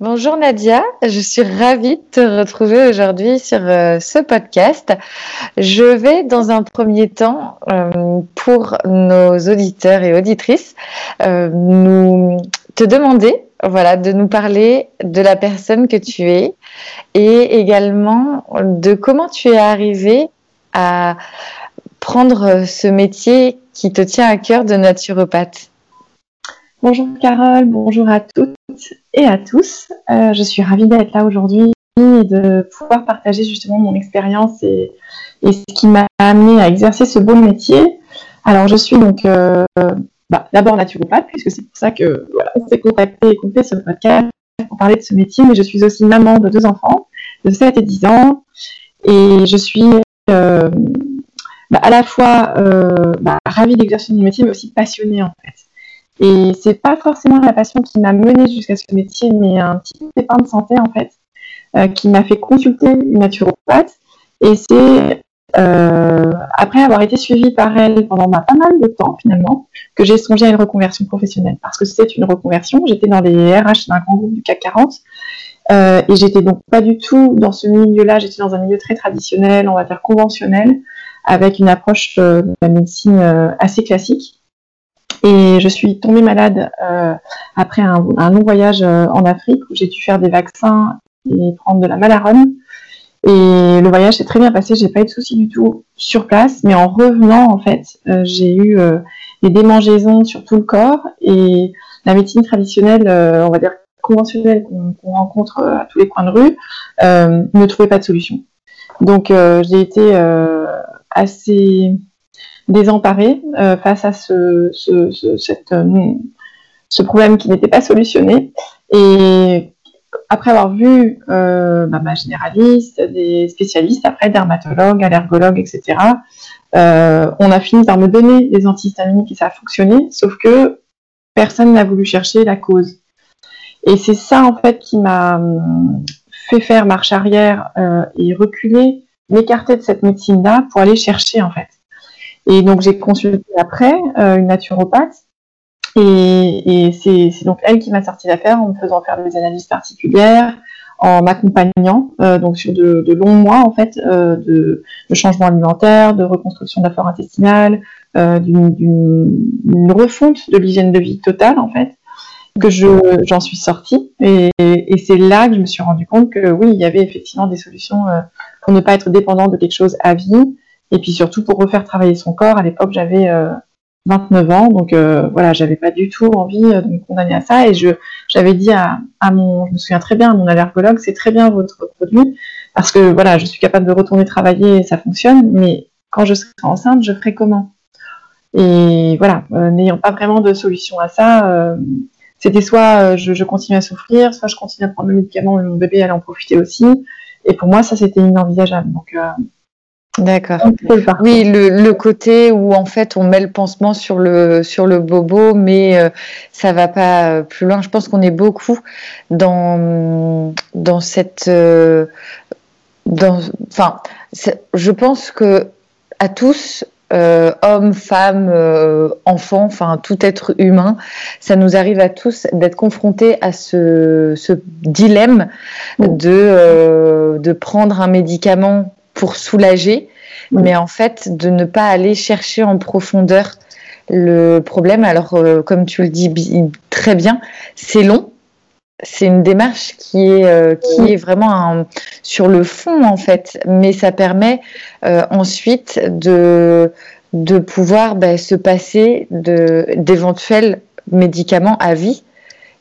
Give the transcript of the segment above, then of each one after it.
Bonjour Nadia, je suis ravie de te retrouver aujourd'hui sur euh, ce podcast. Je vais dans un premier temps, euh, pour nos auditeurs et auditrices, euh, nous te demander voilà, de nous parler de la personne que tu es et également de comment tu es arrivée à prendre ce métier qui te tient à cœur de naturopathe. Bonjour Carole, bonjour à toutes et à tous. Euh, je suis ravie d'être là aujourd'hui et de pouvoir partager justement mon expérience et, ce qui m'a amené à exercer ce beau métier. Alors je suis donc euh, bah, d'abord naturopathe puisque c'est pour ça que voilà, on s'est contacté et fait ce podcast pour parler de ce métier, mais je suis aussi maman de deux enfants de 7 et 10 ans et je suis euh, bah, à la fois bah, ravie d'exercer mon métier mais aussi passionnée en fait. Et c'est pas forcément la passion qui m'a menée jusqu'à ce métier, mais un petit pépin de santé en fait, euh, qui m'a fait consulter une naturopathe. Et c'est euh, après avoir été suivie par elle pendant bah, pas mal de temps finalement, que j'ai songé à une reconversion professionnelle. Parce que c'était une reconversion, j'étais dans les RH d'un grand groupe du CAC 40. Euh, et j'étais donc pas du tout dans ce milieu-là, j'étais dans un milieu très traditionnel, on va dire conventionnel, avec une approche de la médecine assez classique. Et je suis tombée malade euh, après un, long voyage euh, en Afrique où j'ai dû faire des vaccins et prendre de la malarone. Et le voyage s'est très bien passé, j'ai pas eu de soucis du tout sur place, mais en revenant, en fait, euh, j'ai eu des démangeaisons sur tout le corps et la médecine traditionnelle, on va dire conventionnelle qu'on rencontre à tous les coins de rue, ne trouvait pas de solution. Donc j'ai été assez désemparée euh, face à euh, ce problème qui n'était pas solutionné. Et après avoir vu euh, bah, ma généraliste, des spécialistes, après dermatologues, allergologues, etc., on a fini par me donner des antihistaminiques et ça a fonctionné, sauf que personne n'a voulu chercher la cause. Et c'est ça en fait qui m'a fait faire marche arrière et reculer, m'écarter de cette médecine-là pour aller chercher en fait. Et donc j'ai consulté après euh, une naturopathe. Et, et c'est donc elle qui m'a sorti l'affaire en me faisant faire des analyses particulières, en m'accompagnant euh, donc sur de, de, longs mois en fait euh, de, de changement alimentaire, de reconstruction de la flore intestinale, euh, d'une refonte de l'hygiène de vie totale en fait que je j'en suis sortie. Et, et c'est là que je me suis rendu compte que oui il y avait effectivement des solutions euh, pour ne pas être dépendant de quelque chose à vie et puis surtout pour refaire travailler son corps. À l'époque, j'avais 29 euh, ans, donc euh, voilà, j'avais pas du tout envie euh, de me condamner à ça. Et je j'avais dit à, mon, je me souviens très bien, à mon allergologue, c'est très bien votre produit parce que voilà, je suis capable de retourner travailler, et ça fonctionne. Mais quand je serai enceinte, je ferai comment? Et voilà, n'ayant pas vraiment de solution à ça. c'était soit je, je continue à souffrir, soit je continue à prendre le médicament et mon bébé allait en profiter aussi. Et pour moi, ça, c'était inenvisageable. Donc, D'accord. Oui, le, côté où en fait on met le pansement sur le sur le bobo, mais euh, ça va pas euh, plus loin. Je pense qu'on est beaucoup dans dans cette euh, dans enfin je pense que à tous hommes, femmes, enfants, enfin tout être humain, ça nous arrive à tous d'être confrontés à ce, ce dilemme de, de prendre un médicament pour soulager, mais en fait de ne pas aller chercher en profondeur le problème. Alors, euh, comme tu le dis très bien, c'est long. C'est une démarche qui est, euh, qui est vraiment sur le fond, en fait, mais ça permet euh, ensuite de, de pouvoir bah, se passer d'éventuels médicaments à vie.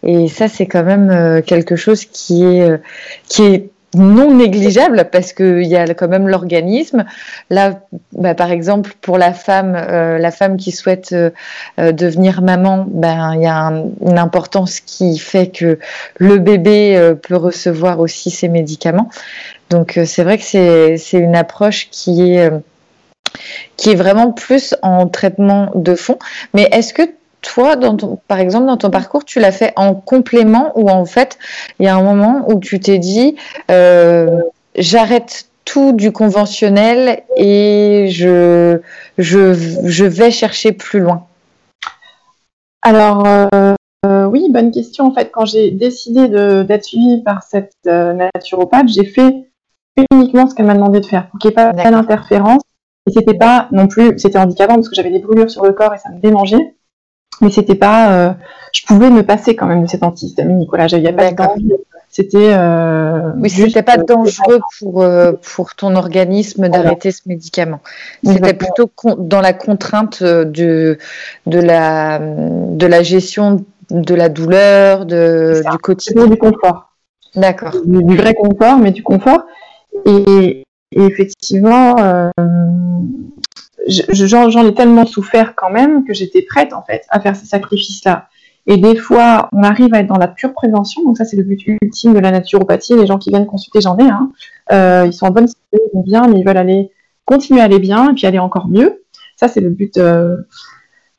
Et ça, c'est quand même quelque chose qui est, qui est non négligeable parce qu'il y a quand même l'organisme. Là, bah, par exemple, pour la femme, euh, la femme qui souhaite euh, euh, devenir maman, ben il y a une importance qui fait que le bébé peut recevoir aussi ses médicaments. Donc c'est vrai que c'est une approche qui est qui est vraiment plus en traitement de fond. Mais est-ce que toi, dans ton, par exemple, dans ton parcours, tu l'as fait en complément ou en fait, il y a un moment où tu t'es dit, euh, j'arrête tout du conventionnel et je, je, je vais chercher plus loin Alors, euh, oui, bonne question. En fait, quand j'ai décidé d'être suivie par cette naturopathe, j'ai fait uniquement ce qu'elle m'a demandé de faire pour qu'il n'y ait pas d'interférence. Et c'était pas non plus, c'était handicapant parce que j'avais des brûlures sur le corps et ça me démangeait. Mais c'était pas, je pouvais me passer quand même de cet antihistaminique. Voilà, j'avais pas d'envie c'était. Euh, oui, c'était pas euh, dangereux pour euh, pour ton organisme d'arrêter ce médicament. C'était plutôt dans la contrainte de de la de la gestion de la douleur, de du quotidien, du confort. D'accord. Du, vrai confort, mais du confort. Et, effectivement, j'en ai tellement souffert quand même que j'étais prête en fait à faire ces sacrifices-là. Et des fois, on arrive à être dans la pure prévention. Donc ça, c'est le but ultime de la naturopathie. Les gens qui viennent consulter, j'en ai. Hein. Euh, ils sont en bonne santé, ils vont bien, mais ils veulent aller continuer à aller bien et puis aller encore mieux. Ça, c'est le but, euh,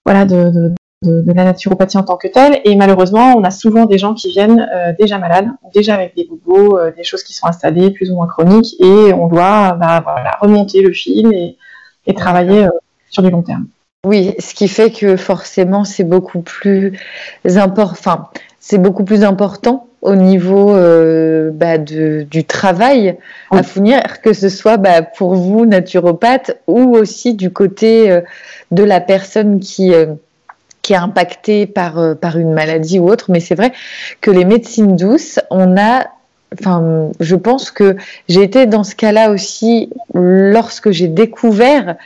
voilà, de, la naturopathie en tant que telle. Et malheureusement, on a souvent des gens qui viennent euh, déjà malades, déjà avec des bobos, des choses qui sont installées, plus ou moins chroniques, et on doit bah, remonter le fil et, et travailler euh, sur du long terme. Oui, ce qui fait que forcément c'est beaucoup plus important. C'est beaucoup plus important au niveau euh, bah, de, du travail à fournir, que ce soit bah, pour vous naturopathe ou aussi du côté euh, de la personne qui euh, qui est impactée par par une maladie ou autre. Mais c'est vrai que les médecines douces, on a Enfin, je pense que j'ai été dans ce cas-là aussi lorsque j'ai découvert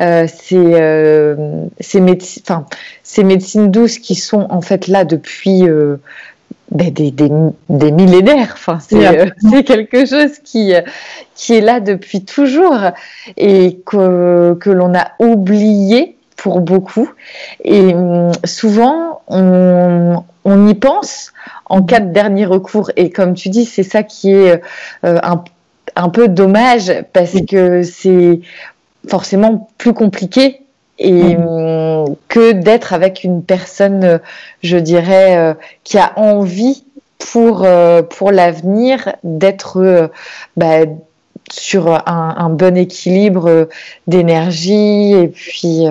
euh, ces, euh, ces, enfin, ces, médecines douces qui sont en fait là depuis euh, ben, des, des, des, millénaires. Enfin, c'est c'est quelque chose qui, qui est là depuis toujours et que, que l'on a oublié pour beaucoup. Et hum, souvent, on, on y pense en cas de dernier recours. Et comme tu dis, c'est ça qui est un, un peu dommage parce que c'est forcément plus compliqué et mm. que d'être avec une personne, je dirais, euh, qui a envie pour euh, pour l'avenir d'être euh, bah, sur un, un, bon équilibre d'énergie et puis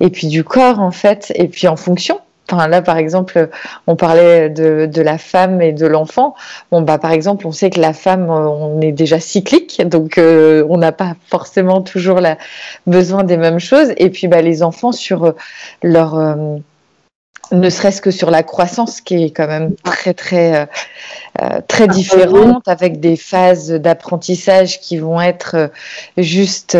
et puis du corps en fait et puis en fonction Enfin, là, par exemple, on parlait de, de la femme et de l'enfant. Bon, bah, par exemple, on sait que la femme, on est déjà cyclique, donc euh, on n'a pas forcément toujours la, besoin des mêmes choses. Et puis, bah, les enfants, sur leur euh, ne serait-ce que sur la croissance qui est quand même très très euh, euh, très différente avec des phases d'apprentissage qui vont être euh, juste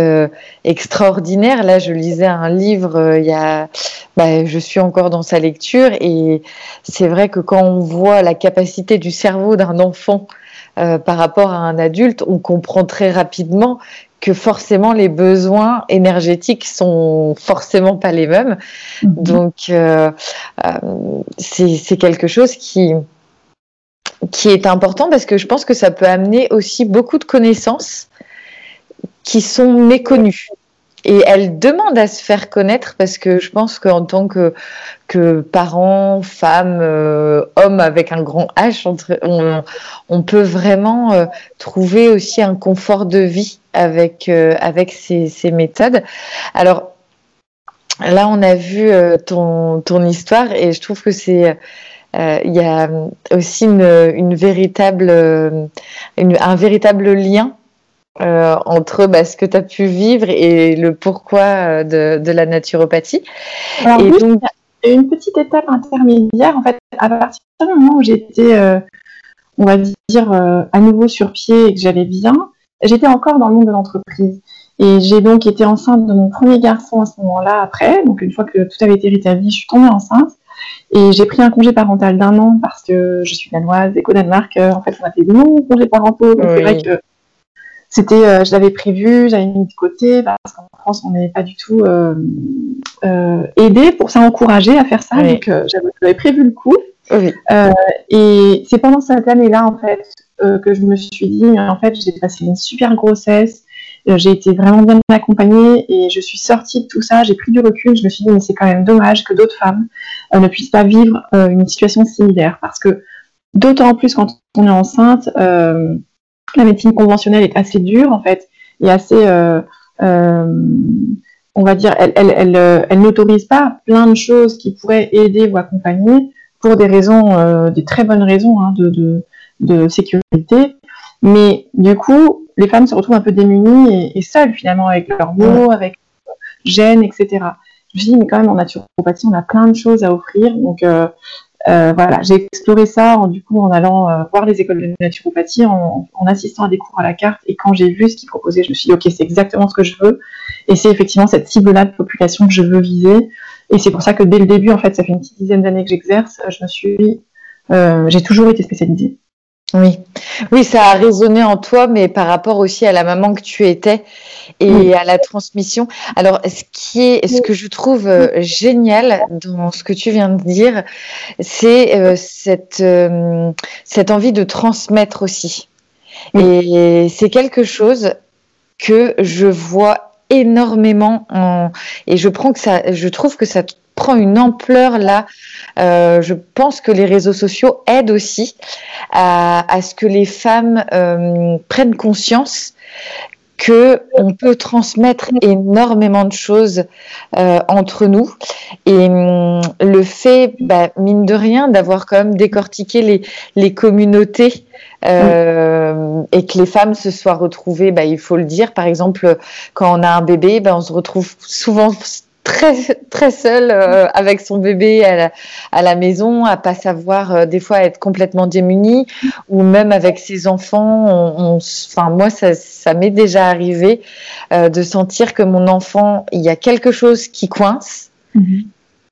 extraordinaires. Là, je lisais un livre il y a bah, je suis encore dans sa lecture et c'est vrai que quand on voit la capacité du cerveau d'un enfant par rapport à un adulte, on comprend très rapidement que forcément les besoins énergétiques sont forcément pas les mêmes. Mhm. Donc euh, euh, c'est quelque chose qui qui est important parce que je pense que ça peut amener aussi beaucoup de connaissances qui sont méconnues et elle demande à se faire connaître parce que je pense qu'en tant que, que parent, femme, euh, homme avec un grand H, on, on peut vraiment euh, trouver aussi un confort de vie avec, euh, avec ces, ces, méthodes. Alors là, on a vu ton, ton histoire et je trouve que c'est il y a aussi une, une véritable, un véritable lien euh, entre bah, ce que tu as pu vivre et le pourquoi euh, de, de la naturopathie. Alors, et donc... il y a une petite étape intermédiaire, en fait, à partir du moment où j'étais, euh, on va dire, à nouveau sur pied et que j'allais bien, j'étais encore dans le monde de l'entreprise. Et j'ai donc été enceinte de mon premier garçon à ce moment-là après. Donc, une fois que tout avait été rétabli, je suis tombée enceinte. Et j'ai pris un congé parental d'un an parce que je suis danoise et qu'au Danemark, en fait, on a fait de longs congés parentaux. Donc, c'est vrai que c'était, euh, je l'avais prévu, j'avais mis de côté parce qu'en France on n'est pas du tout euh, euh, aidé pour s'encourager à faire ça. Donc j'avais prévu le coup. et c'est pendant cette année-là en fait que je me suis dit, en fait j'ai passé une super grossesse. J'ai été vraiment bien accompagnée et je suis sortie de tout ça. J'ai pris du recul. Je me suis dit, mais c'est quand même dommage que d'autres femmes ne puissent pas vivre une situation similaire parce que d'autant plus quand on est enceinte, la médecine conventionnelle est assez dure en fait et assez, euh, euh, on va dire, elle, elle, elle, euh, n'autorise pas plein de choses qui pourraient aider ou accompagner pour des raisons, des très bonnes raisons hein, de, sécurité. Mais du coup, les femmes se retrouvent un peu démunies et, seules finalement avec leurs mots, avec gêne, etc. Je me suis dit, mais quand même en naturopathie, on a plein de choses à offrir. Donc euh, voilà, j'ai exploré ça en, du coup en allant euh, voir les écoles de naturopathie, en, assistant à des cours à la carte. Et quand j'ai vu ce qu'ils proposaient, je me suis dit ok, c'est exactement ce que je veux. Et c'est effectivement cette cible-là de population que je veux viser. Et c'est pour ça que dès le début, en fait, ça fait une petite dizaine d'années que j'exerce, je me suis, euh, j'ai toujours été spécialisée. Oui, oui, ça a résonné en toi, mais par rapport aussi à la maman que tu étais et à la transmission. Alors, ce qui est, ce que je trouve euh, génial dans ce que tu viens de dire, c'est euh, cette euh, cette envie de transmettre aussi. Et c'est quelque chose que je vois énormément en, et je prends que ça, je trouve que ça prend une ampleur là. Euh, je pense que les réseaux sociaux aident aussi à, ce que les femmes euh, prennent conscience que on peut transmettre énormément de choses euh, entre nous et hum, le fait bah, mine de rien d'avoir quand même décortiqué les, les communautés et que les femmes se soient retrouvées bah, il faut le dire par exemple quand on a un bébé bah, on se retrouve souvent très très seule euh, avec son bébé à la, à la, maison, à pas savoir euh, des fois être complètement démunie, ou même avec ses enfants. On, enfin moi ça, ça m'est déjà arrivé euh, de sentir que mon enfant il y a quelque chose qui coince, mhm.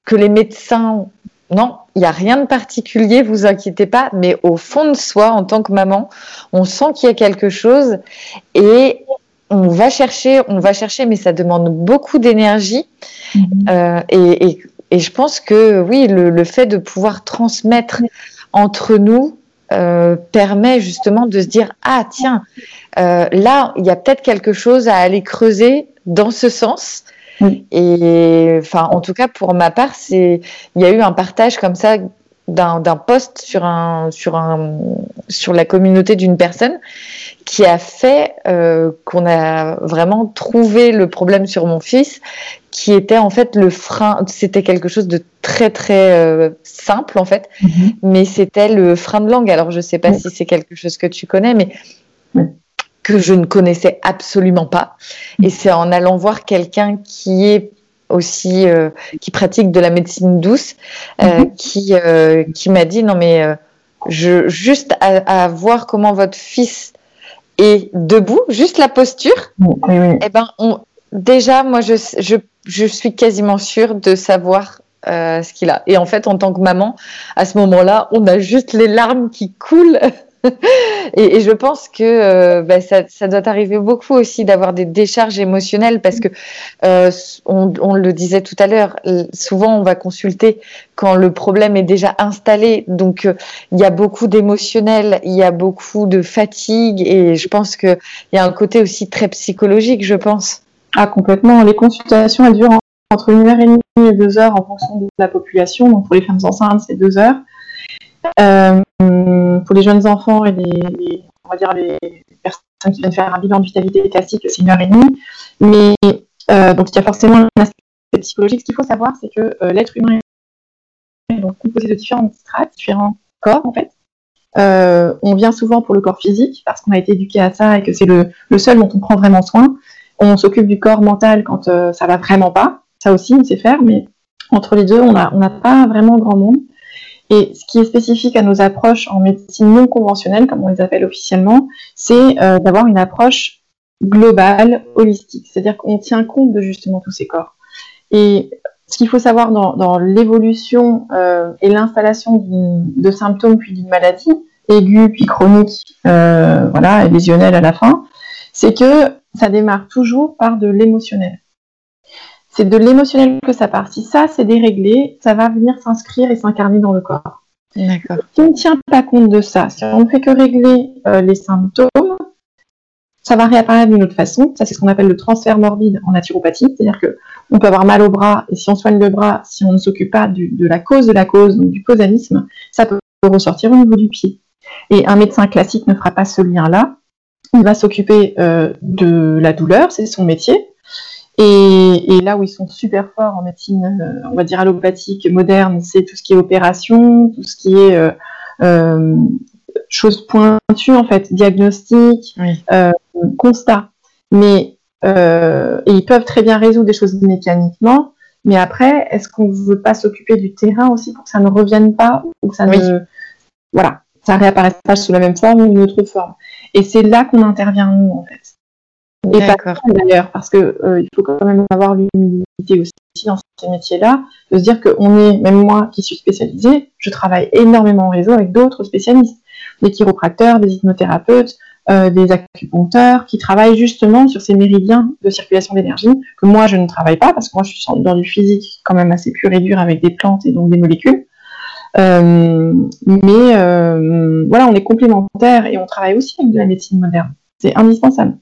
que les médecins non, il n'y a rien de particulier, vous inquiétez pas, mais au fond de soi, en tant que maman, on sent qu'il y a quelque chose et on va chercher, on va chercher, mais ça demande beaucoup d'énergie. Mhm. Euh, et, je pense que oui, le, fait de pouvoir transmettre entre nous euh, permet justement de se dire ah tiens, euh, là il y a peut-être quelque chose à aller creuser dans ce sens. Et enfin, en tout cas pour ma part, c'est il y a eu un partage comme ça d'un post sur un sur un sur la communauté d'une personne qui a fait euh, qu'on a vraiment trouvé le problème sur mon fils qui était en fait le frein. C'était quelque chose de très très euh, simple en fait. Mm-hmm. mais c'était le frein de langue. Alors je sais pas si c'est quelque chose que tu connais mais que je ne connaissais absolument pas. Et c'est en allant voir quelqu'un qui est aussi euh, qui pratique de la médecine douce, euh, mhm. qui, euh, qui m'a dit non mais je, juste à, voir comment votre fils est debout, juste la posture, et eh ben on, déjà moi je, je, je suis quasiment sûre de savoir ce qu'il a. Et en fait, en tant que maman, à ce moment-là, on a juste les larmes qui coulent et, je pense que euh, bah, ça, doit arriver beaucoup aussi d'avoir des décharges émotionnelles parce que euh, on, le disait tout à l'heure, souvent on va consulter quand le problème est déjà installé. Donc euh, il y a beaucoup d'émotionnel, il y a beaucoup de fatigue et je pense qu'il y a un côté aussi très psychologique, je pense. Ah complètement. Les consultations elles durent entre une heure et demie et deux heures en fonction de la population. Donc pour les femmes enceintes c'est deux heures. Euh, pour les jeunes enfants et les, on va dire les personnes qui viennent faire un bilan de vitalité classique, c'est une heure et demie. Mais euh, donc il y a forcément un aspect psychologique. Ce qu'il faut savoir, c'est que euh, l'être humain est composé de différents strates, différents corps en fait. on vient souvent pour le corps physique parce qu'on a été éduqué à ça et que c'est le, seul dont on prend vraiment soin. On s'occupe du corps mental quand ça va vraiment pas. Ça aussi, on sait faire, mais entre les deux, on n'a pas vraiment grand monde. Et ce qui est spécifique à nos approches en médecine non conventionnelle, comme on les appelle officiellement, c'est euh, d'avoir une approche globale, holistique. C'est-à-dire qu'on tient compte de justement tous ces corps. Et ce qu'il faut savoir dans, l'évolution euh, et l'installation de symptômes puis d'une maladie, aiguë puis chronique, euh, voilà, et lésionnelle à la fin, c'est que ça démarre toujours par de l'émotionnel c'est de l'émotionnel que ça part. Si ça, c'est déréglé, ça va venir s'inscrire et s'incarner dans le corps. D'accord. Si on ne tient pas compte de ça, si on ne fait que régler euh, les symptômes, ça va réapparaître d'une autre façon. Ça, c'est ce qu'on appelle le transfert morbide en naturopathie. C'est-à-dire que on peut avoir mal au bras et si on soigne le bras, si on ne s'occupe pas de la cause de la cause, donc du causanisme, ça peut ressortir au niveau du pied. Et un médecin classique ne fera pas ce lien-là. Il va s'occuper euh, de la douleur, c'est son métier, Et, là où ils sont super forts en médecine, euh, on va dire allopathique, moderne, c'est tout ce qui est opération, tout ce qui est euh, euh choses pointues en fait, diagnostic, euh, constat. Mais et ils peuvent très bien résoudre des choses mécaniquement. Mais après, est-ce qu'on ne veut pas s'occuper du terrain aussi pour que ça ne revienne pas ou que ça ne, voilà, ça réapparaisse pas sous la même forme ou une autre forme? Et c'est là qu'on intervient nous en fait. Et pas d'ailleurs, parce que euh, il faut quand même avoir l'humilité aussi dans ces métiers-là, de se dire que on est, même moi qui suis spécialisée, je travaille énormément en réseau avec d'autres spécialistes, des chiropracteurs, des hypnothérapeutes, euh, des acupuncteurs, qui travaillent justement sur ces méridiens de circulation d'énergie que moi je ne travaille pas, parce que moi je suis dans du physique quand même assez pur et dur avec des plantes et donc des molécules. Euh, mais voilà, on est complémentaires et on travaille aussi avec de la médecine moderne. C'est indispensable.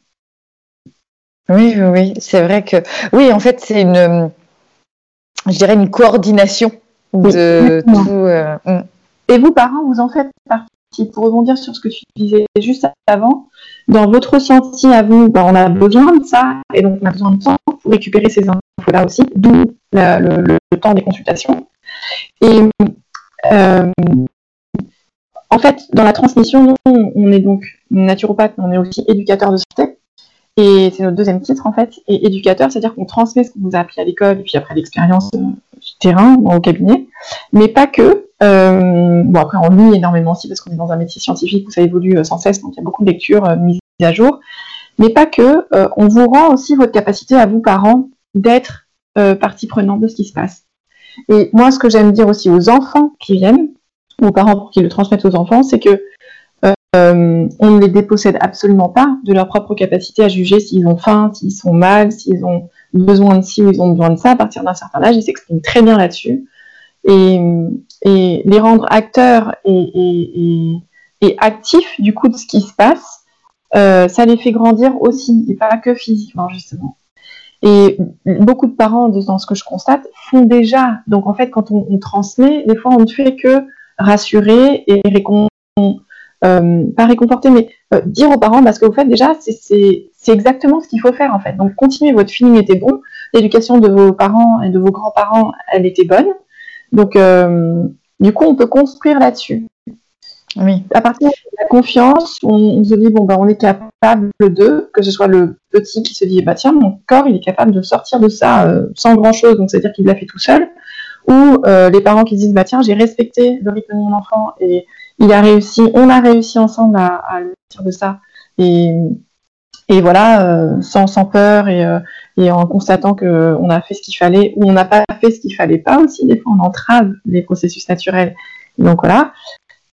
Oui, oui, c'est vrai que oui, en fait, c'est une, je dirais une coordination de tout. Euh, mm. Et vous, parents, vous en faites partie. Pour rebondir sur ce que tu disais juste avant, dans votre ressenti à vous, ben, on a besoin de ça, et donc on a besoin de temps pour récupérer ces infos-là aussi, d'où le, temps des consultations. Et euh, en fait, dans la transmission, on est donc naturopathe, mais on est aussi éducateur de santé. Et c'est notre deuxième titre en fait. Et éducateur, c'est-à-dire qu'on transmet ce qu'on vous a appris à l'école et puis après l'expérience euh, du terrain, au cabinet. Mais pas que. Euh, bon après on lit énormément aussi parce qu'on est dans un métier scientifique où ça évolue euh, sans cesse, donc il y a beaucoup de lectures euh, mises à jour. Mais pas que. on vous rend aussi votre capacité à vous parents d'être partie prenante de ce qui se passe. Et moi, ce que j'aime dire aussi aux enfants qui viennent, aux parents pour qu'ils le transmettent aux enfants, c'est que euh, on ne les dépossède absolument pas de leur propre capacité à juger s'ils ont faim, s'ils sont mal, s'ils ont besoin de ci ou ils ont besoin de ça. À partir d'un certain âge, ils s'expriment très bien là-dessus. Et, les rendre acteurs et, actifs du coup de ce qui se passe, euh, ça les fait grandir aussi, et pas que physiquement justement. Et beaucoup de parents, dans ce que je constate, font déjà. Donc en fait, quand on, transmet, des fois on ne fait que rassurer et récompenser euh, pas réconforter, mais euh, dire aux parents, parce que vous faites déjà, c'est exactement ce qu'il faut faire en fait. Donc continuez, votre feeling était bon, l'éducation de vos parents et de vos grands-parents, elle était bonne. Donc euh, du coup, on peut construire là-dessus. Oui. À partir de la confiance, on, se dit bon ben on est capable de, que ce soit le petit qui se dit bah tiens mon corps il est capable de sortir de ça sans grand chose, donc c'est à dire qu'il l'a fait tout seul, ou les parents qui disent bah tiens j'ai respecté le rythme de mon enfant et il a réussi, on a réussi ensemble à, à le de ça. Et, et voilà, euh, sans, sans peur et, euh, en constatant qu'on a fait ce qu'il fallait ou on n'a pas fait ce qu'il fallait pas aussi. Des fois, on entrave les processus naturels. Donc voilà,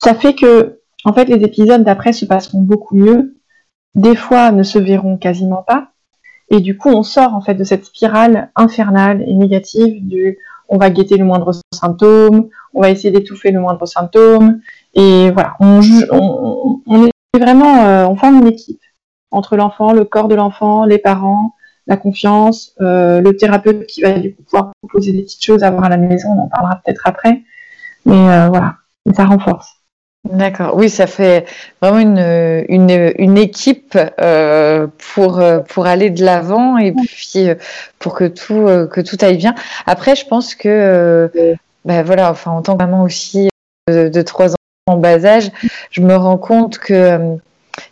ça fait que en fait les épisodes d'après se passeront beaucoup mieux. Des fois, ne se verront quasiment pas. Et du coup, on sort en fait de cette spirale infernale et négative du on va guetter le moindre symptôme, on va essayer d'étouffer le moindre symptôme, et voilà, on, on, est vraiment, euh, on forme une équipe entre l'enfant, le corps de l'enfant, les parents, la confiance, euh, le thérapeute qui va du coup pouvoir proposer des petites choses à voir à la maison, on en parlera peut-être après. Mais euh, voilà, ça renforce. D'accord, oui, ça fait vraiment une, une, une équipe pour, pour aller de l'avant et puis pour que tout, que tout aille bien. Après, je pense que, ben voilà, enfin, en tant que maman aussi de, de trois ans, en bas âge, je me rends compte que euh,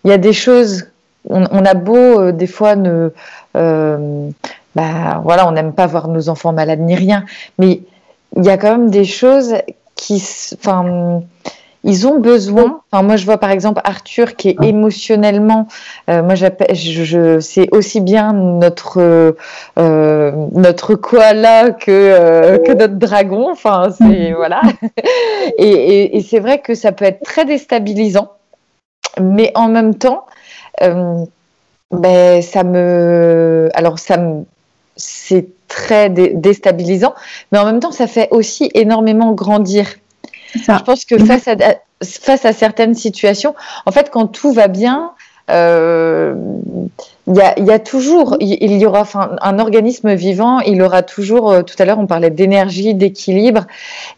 il y a des choses. On, a beau euh, des fois ne, euh, bah, voilà, on n'aime pas voir nos enfants malades ni rien, mais il y a quand même des choses qui, enfin, ils ont besoin. Enfin, moi, je vois par exemple Arthur qui est ah. émotionnellement. Euh, moi, j'appelle, je, c'est aussi bien notre euh, notre koala que euh, que notre dragon. Enfin, c'est voilà. et, et, c'est vrai que ça peut être très déstabilisant, mais en même temps, ben ça me. Alors ça me. C'est très déstabilisant, mais en même temps, ça fait aussi énormément grandir. Je pense que face à, face à certaines situations, en fait, quand tout va bien, euh, il y, a, toujours, il, y aura, enfin, un organisme vivant, il aura toujours, euh, tout à l'heure on parlait d'énergie, d'équilibre,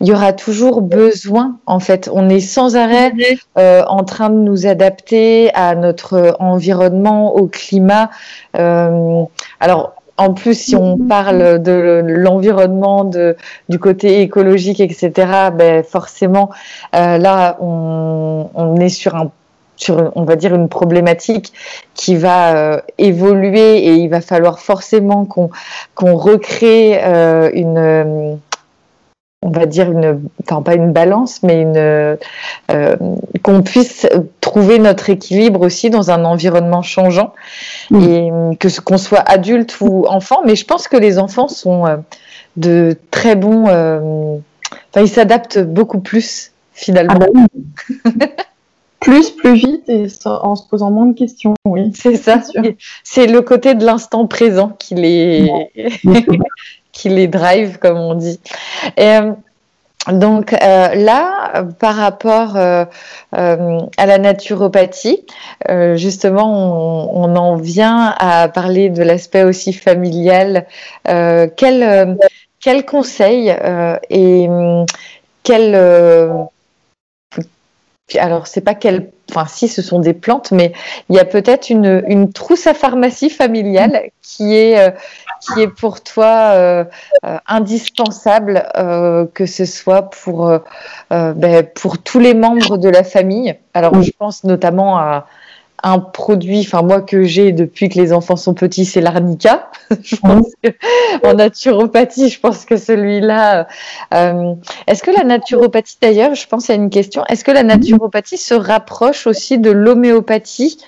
il y aura toujours besoin, en fait, on est sans arrêt euh, en train de nous adapter à notre environnement, au climat. alors, en plus, si on parle de l'environnement, du côté écologique, etc., ben forcément, euh, là, on, est sur un sur, on va dire, une problématique qui va euh, évoluer et il va falloir forcément qu'on qu'on recrée euh, une on va dire une, enfin pas une balance, mais une euh, qu'on puisse trouver notre équilibre aussi dans un environnement changeant et que qu'on soit adulte ou enfant. Mais je pense que les enfants sont de très bons, enfin ils s'adaptent beaucoup plus finalement. Ah bah plus, plus vite et en se posant moins de questions, oui. C'est ça. C'est le côté de l'instant présent qui les, qui les drive, comme on dit. Euh, donc euh, là, par rapport euh, à la naturopathie, justement, on, en vient à parler de l'aspect aussi familial. quel, quel conseil et quel alors c'est pas quelle, enfin si ce sont des plantes, mais il y a peut-être une, une, trousse à pharmacie familiale qui est euh, qui est pour toi euh, euh, indispensable, que ce soit pour ben, pour tous les membres de la famille. Alors je pense notamment à un produit, enfin moi que j'ai depuis que les enfants sont petits, c'est l'arnica. en naturopathie, je pense que celui-là. Euh, est-ce que la naturopathie, d'ailleurs, je pense à une question. Est-ce que la naturopathie se rapproche aussi de l'homéopathie?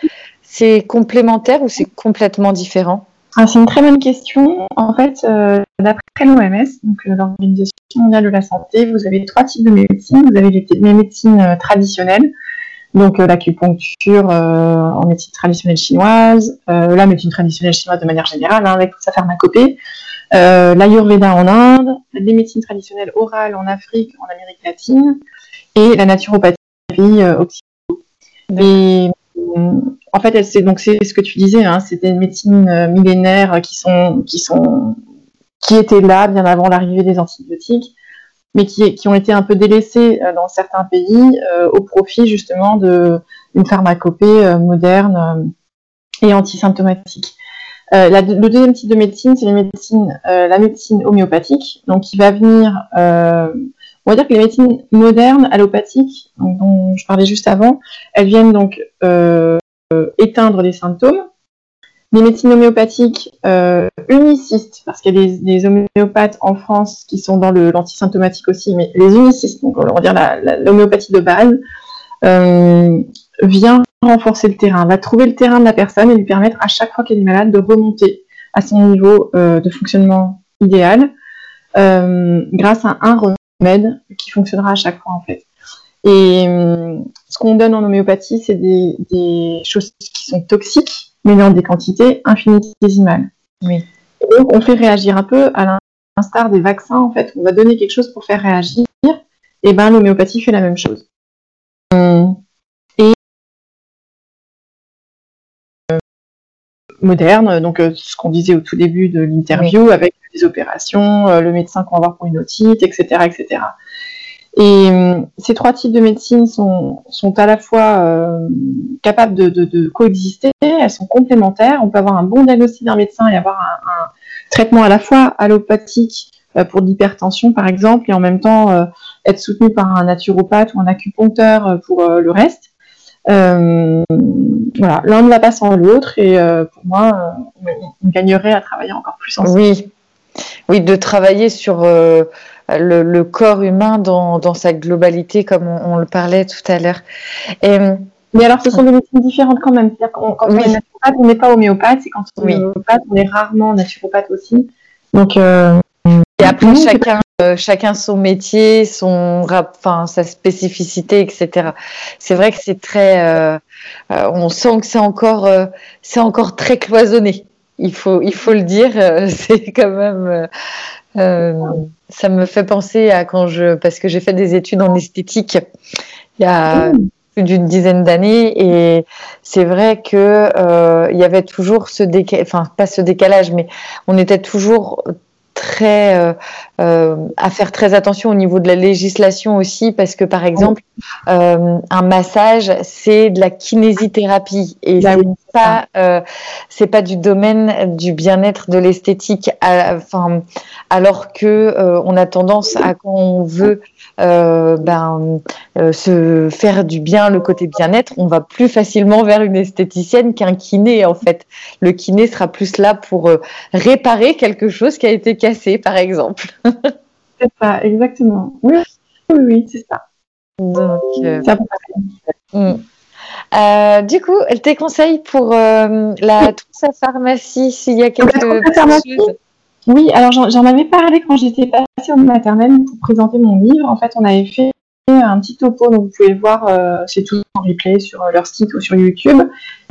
C'est complémentaire ou c'est complètement différent? Ah, C'est une très bonne question. En fait, euh, d'après l'OMS, donc euh, l'Organisation mondiale de la santé, vous avez trois types de médecine. Vous avez les médecines traditionnelles donc euh, l'acupuncture euh, en médecine traditionnelle chinoise, euh, la médecine traditionnelle chinoise de manière générale, hein, avec toute sa pharmacopée, l'ayurveda en Inde, les médecines traditionnelles orales en Afrique, en Amérique latine, et la naturopathie occidentale. Et en fait, c'est donc c'est ce que tu disais, hein, c'était une médecine millénaire qui sont qui sont qui étaient là bien avant l'arrivée des antibiotiques mais qui, qui, ont été un peu délaissés euh, dans certains pays euh, au profit justement d'une pharmacopée euh, moderne et antisymptomatique. Euh, le deuxième type de médecine, c'est euh, la médecine homéopathique, donc qui va venir, euh, on va dire que les médecines modernes, allopathiques, dont je parlais juste avant, elles viennent donc éteindre les symptômes, les médecines homéopathiques euh, unicistes, parce qu'il y a des, homéopathes en France qui sont dans l'antisymptomatique aussi, mais les unicistes, donc on va dire l'homéopathie de base, euh, vient renforcer le terrain, va trouver le terrain de la personne et lui permettre à chaque fois qu'elle est malade de remonter à son niveau euh, de fonctionnement idéal euh, grâce à un remède qui fonctionnera à chaque fois en fait. Et euh, ce qu'on donne en homéopathie, c'est des choses qui sont toxiques, mais dans des quantités infinitésimales. Oui. donc, on fait réagir un peu à l'instar des vaccins, en fait. On va donner quelque chose pour faire réagir, et ben l'homéopathie fait la même chose. Et moderne, donc euh, ce qu'on disait au tout début de l'interview, avec des opérations, euh, le médecin qu'on va voir pour une otite, etc., etc. Et euh, ces trois types de médecine sont, sont à la fois euh, capables de, coexister, elles sont complémentaires. On peut avoir un bon diagnostic d'un médecin et avoir un, traitement à la fois allopathique euh, pour l'hypertension, par exemple, et en même temps être soutenu par un naturopathe ou un acupuncteur pour le reste. voilà, l'un ne va pas sans l'autre, et pour moi, on, on, gagnerait à travailler encore plus ensemble. Oui, oui, de travailler sur le, le, corps humain dans, dans, sa globalité, comme on, on le parlait tout à l'heure. Mais alors, ce sont des médecines différentes quand même. C'est-à-dire quand oui. on est naturopathe, on n'est pas homéopathe, et quand on oui. est homéopathe, on est rarement naturopathe aussi. Donc, euh, et après, chacun, euh, chacun son métier, son, enfin, sa spécificité, etc. C'est vrai que c'est très, euh, euh, on sent que c'est encore, euh, c'est encore très cloisonné. Il faut, il faut le dire. c'est quand même euh, ça me fait penser à quand je, parce que j'ai fait des études en esthétique il y a mmh. plus d'une dizaine d'années, et c'est vrai que euh, il y avait toujours ce décalage, enfin pas ce décalage, mais on était toujours très euh, euh, à faire très attention au niveau de la législation aussi parce que par exemple euh, un massage c'est de la kinésithérapie et bah c'est pas c'est pas du domaine du bien-être de l'esthétique enfin alors que on a tendance à quand on veut ben, se faire du bien, le côté bien-être, on va plus facilement vers une esthéticienne qu'un kiné en fait. Le kiné sera plus là pour réparer quelque chose qui a été cassé, par exemple. c'est ça, exactement. Oui, oui, c'est ça. Donc, euh, mm. euh, du coup, tes conseils pour euh, la trousse à pharmacie, s'il y a quelque chose Oui, alors j'en avais parlé quand j'étais passée au maternelle pour présenter mon livre. En fait, on avait fait un petit topo, donc vous pouvez voir, c'est tout en replay sur leur site ou sur YouTube.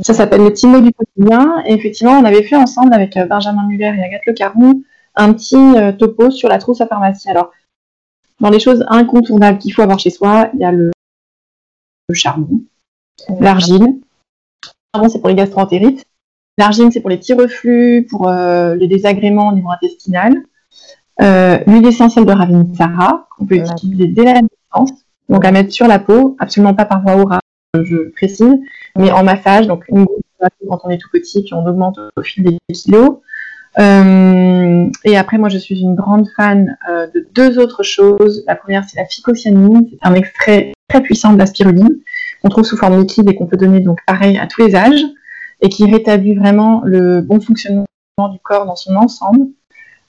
Ça s'appelle Les petits mots du quotidien. Et effectivement, on avait fait ensemble avec Benjamin Muller et Agathe Le Caron un petit euh, topo sur la trousse à pharmacie. Alors, dans les choses incontournables qu'il faut avoir chez soi, il y a le, charbon, l'argile. Le charbon, c'est pour les gastroentérites. L'argile, c'est pour les petits reflux, pour euh, les désagréments au niveau intestinal. Euh, l'huile essentielle de Ravinsara, qu'on peut utiliser dès la naissance, donc à mettre sur la peau, absolument pas par voie orale, je précise, mais en massage, donc une goutte quand on est tout petit, puis on augmente au fil des kilos. Euh, et après, moi, je suis une grande fan euh, de deux autres choses. La première, c'est la phycocyanine. C'est un extrait très puissant de la spiruline qu'on trouve sous forme liquide et qu'on peut donner donc pareil à tous les âges et qui rétablit vraiment le bon fonctionnement du corps dans son ensemble.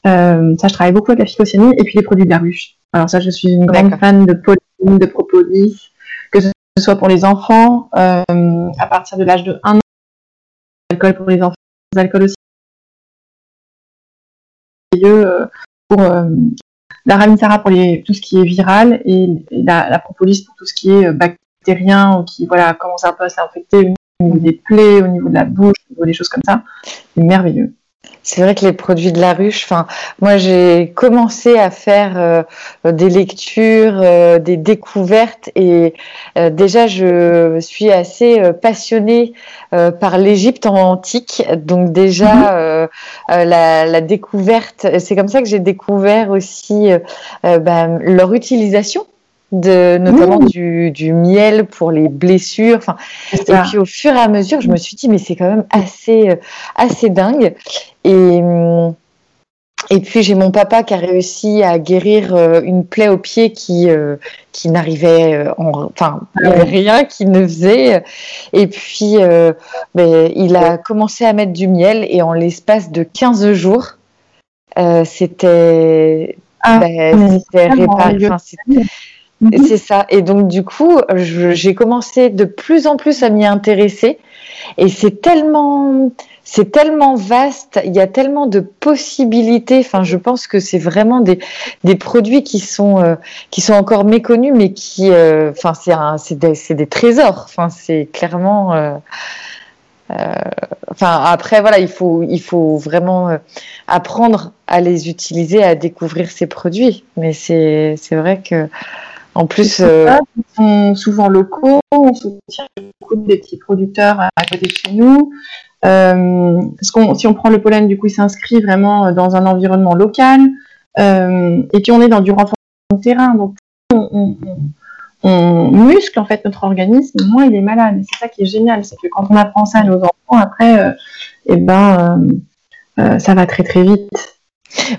Euh, ça, je travaille beaucoup avec la phycocyanine et puis les produits de la ruche. Alors ça, je suis une grande fan de pollen, de propolis, que ce soit pour les enfants à partir de l'âge de 1 an, l'alcool pour les enfants, l'alcool aussi pour euh, la Ravensara pour tout ce qui est viral et, la, propolis pour tout ce qui est euh, bactérien ou qui voilà, commence un peu à s'infecter au niveau des plaies, au niveau de la bouche, au niveau des choses comme ça. C'est merveilleux. C'est vrai que les produits de la ruche, enfin, moi j'ai commencé à faire euh, des lectures, euh, des découvertes et euh, déjà je suis assez passionnée par l'Égypte antique, donc déjà mhm. la, découverte, c'est comme ça que j'ai découvert aussi ben, leur utilisation de notamment du, du, miel pour les blessures. Enfin, et puis au fur et à mesure, je me suis dit mais c'est quand même assez assez dingue. Et hum, et puis j'ai mon papa qui a réussi à guérir euh, une plaie au pied qui euh, qui n'arrivait euh, en enfin ah rien qui ne faisait et puis ben, il a commencé à mettre du miel et en l'espace de 15 jours c'était ah, ben, réparé Mhm. C'est ça. Et donc, du coup, j'ai commencé de plus en plus à m'y intéresser. Et c'est tellement, c'est tellement vaste. Il y a tellement de possibilités. Enfin, je pense que c'est vraiment des, produits qui sont, euh, qui sont encore méconnus, mais qui, euh, enfin, c'est des, trésors. Enfin, c'est clairement. Euh, enfin, après, voilà, il faut, il faut vraiment apprendre à les utiliser, à découvrir ces produits. Mais c'est, c'est vrai que en plus, euh... sont souvent locaux, on soutient beaucoup des petits producteurs à côté de chez nous. Euh, si on prend le pollen, du coup, il s'inscrit vraiment dans un environnement local. Euh, et puis, on est dans du renforcement de terrain. Donc, on, muscle en fait notre organisme, moins il est malade. c'est ça qui est génial, c'est que quand on apprend ça à nos enfants, après, euh, eh ben, euh, ça va très très vite.